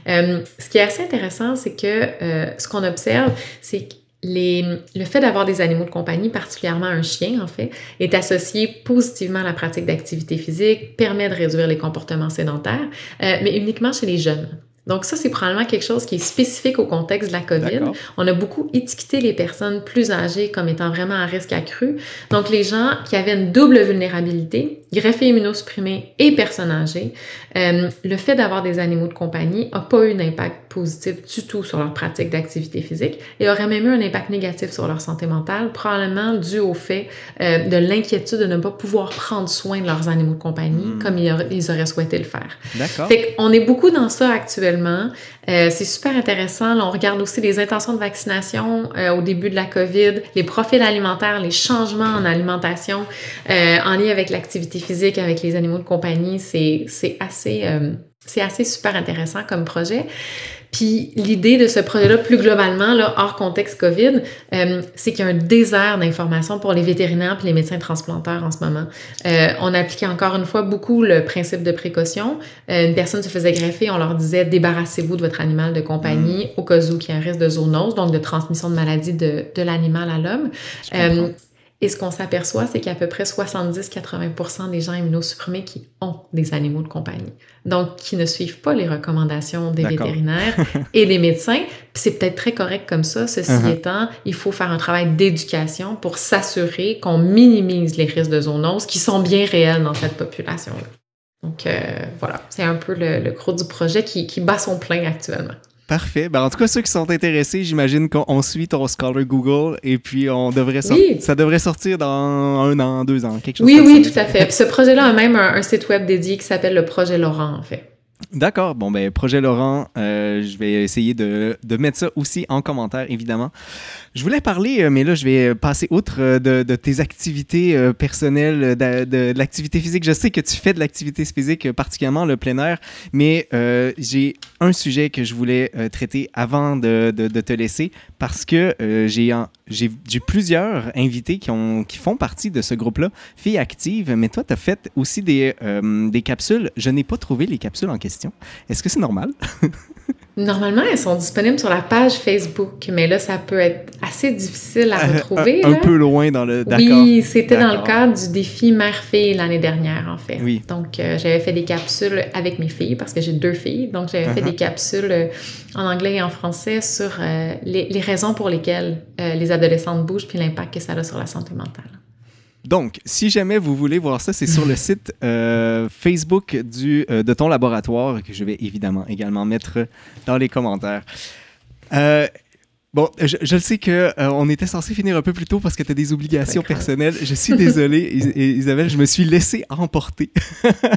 Euh, ce qui est assez intéressant, c'est que euh, ce qu'on observe, c'est que le fait d'avoir des animaux de compagnie, particulièrement un chien en fait, est associé positivement à la pratique d'activité physique, permet de réduire les comportements sédentaires, euh, mais uniquement chez les jeunes. Donc ça, c'est probablement quelque chose qui est spécifique au contexte de la COVID. On a beaucoup étiqueté les personnes plus âgées comme étant vraiment à risque accru. Donc les gens qui avaient une double vulnérabilité, greffés immunosupprimés et personnes âgées, euh, le fait d'avoir des animaux de compagnie n'a pas eu d'impact positif du tout sur leur pratique d'activité physique et aurait même eu un impact négatif sur leur santé mentale, probablement dû au fait euh, de l'inquiétude de ne pas pouvoir prendre soin de leurs animaux de compagnie hmm. comme ils, ils, auraient souhaité le faire. D'accord. Fait qu'on est beaucoup dans ça actuellement euh, c'est super intéressant. on regarde aussi les intentions de vaccination euh, au début de la COVID, les profils alimentaires, les changements en alimentation euh, en lien avec l'activité physique, avec les animaux de compagnie. C'est assez, c'est assez super intéressant comme projet. Puis l'idée de ce projet-là, plus globalement, là, hors contexte COVID, euh, c'est qu'il y a un désert d'informations pour les vétérinaires et les médecins transplanteurs en ce moment. Euh, on appliquait encore une fois beaucoup le principe de précaution. Euh, une personne se faisait greffer, on leur disait débarrassez-vous de votre animal de compagnie mm. au cas où il y a un risque de zoonose, donc de transmission de maladie de, de l'animal à l'homme. Et ce qu'on s'aperçoit, c'est qu'il y a à peu près 70-80% des gens immunosupprimés qui ont des animaux de compagnie. Donc, qui ne suivent pas les recommandations des vétérinaires et des médecins. C'est peut-être très correct comme ça. Ceci uh-huh. étant, il faut faire un travail d'éducation pour s'assurer qu'on minimise les risques de zoonose qui sont bien réels dans cette population-là. Donc, euh, voilà, c'est un peu le, gros du projet qui, qui bat son plein actuellement. Parfait. Ben, en tout cas, ceux qui sont intéressés, j'imagine qu'on suit ton Scholar Google et puis on devrait oui. ça devrait sortir dans un an, deux ans, quelque chose oui, comme oui, ça. Oui, tout à fait. Puis ce projet-là a même un, site web dédié qui s'appelle le Projet Laurent, en fait. D'accord. Bon, ben, projet Laurent, euh, je vais essayer de, de, mettre ça aussi en commentaire, évidemment. Je voulais parler, euh, mais là, je vais passer outre euh, de, tes activités personnelles, de, l'activité physique. Je sais que tu fais de l'activité physique, particulièrement le plein air, mais j'ai un sujet que je voulais traiter avant de, te laisser parce que j'ai plusieurs invités qui, ont, qui font partie de ce groupe-là, Filles Actives, mais toi, tu as fait aussi des, des capsules. Je n'ai pas trouvé les capsules en question. Est-ce que c'est normal? Normalement, elles sont disponibles sur la page Facebook, mais là, ça peut être assez difficile à euh, retrouver. un, peu loin dans le. Oui, c'était dans le cadre du défi mère-fille l'année dernière, en fait. Oui. Donc, euh, j'avais fait des capsules avec mes filles parce que j'ai deux filles. Donc, j'avais fait uh-huh. des capsules euh, en anglais et en français sur les, les, raisons pour lesquelles les adolescentes bougent puis l'impact que ça a sur la santé mentale. Donc, si jamais vous voulez voir ça, c'est sur le site euh, Facebook du, euh, de ton laboratoire, que je vais évidemment également mettre dans les commentaires. Euh, bon, je, je, le sais qu'on on était censé finir un peu plus tôt parce que tu as des obligations personnelles. Je suis désolée, Isabelle, je me suis laissée emporter.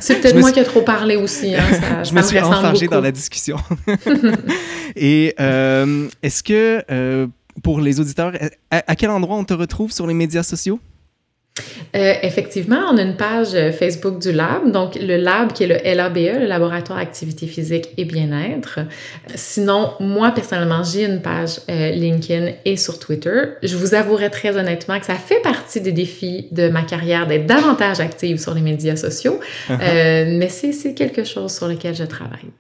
C'est peut-être moi qui ai trop parlé aussi. Hein, je me suis enfargée dans la discussion. Et est-ce que, pour les auditeurs, à quel endroit on te retrouve sur les médias sociaux? Euh, effectivement, on a une page euh, Facebook du lab, donc le lab qui est le LABE, le Laboratoire Activité Physique et Bien-être. Sinon, moi personnellement, j'ai une page euh, LinkedIn et sur Twitter. Je vous avouerai très honnêtement que ça fait partie des défis de ma carrière d'être davantage active sur les médias sociaux, uh-huh. mais c'est quelque chose sur lequel je travaille.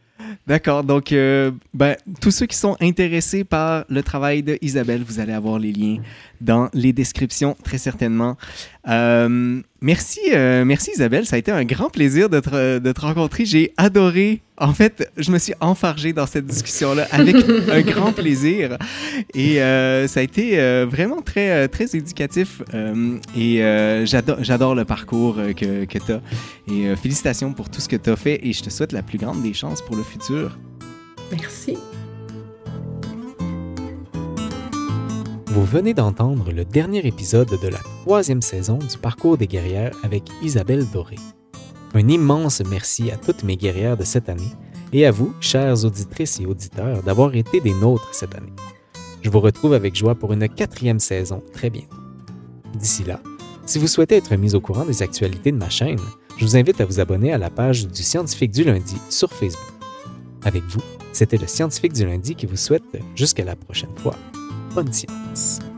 D'accord. Donc, euh, ben, tous ceux qui sont intéressés par le travail de Isabelle, vous allez avoir les liens dans les descriptions, très certainement. Euh, merci, euh, merci Isabelle. Ça a été un grand plaisir de te, de te rencontrer. J'ai adoré. En fait, je me suis enfargé dans cette discussion-là avec un grand plaisir. Et euh, ça a été vraiment très, très éducatif. Et j'adore, le parcours que, que tu as. Et félicitations pour tout ce que tu as fait. Et je te souhaite la plus grande des chances pour le futur. Merci. Vous venez d'entendre le dernier épisode de la troisième saison du Parcours des guerrières avec Isabelle Doré. Un immense merci à toutes mes guerrières de cette année et à vous, chères auditrices et auditeurs, d'avoir été des nôtres cette année. Je vous retrouve avec joie pour une quatrième saison très bientôt. D'ici là, si vous souhaitez être mis au courant des actualités de ma chaîne, je vous invite à vous abonner à la page du Scientifique du lundi sur Facebook. Avec vous, c'était le Scientifique du lundi qui vous souhaite, jusqu'à la prochaine fois, bonne science.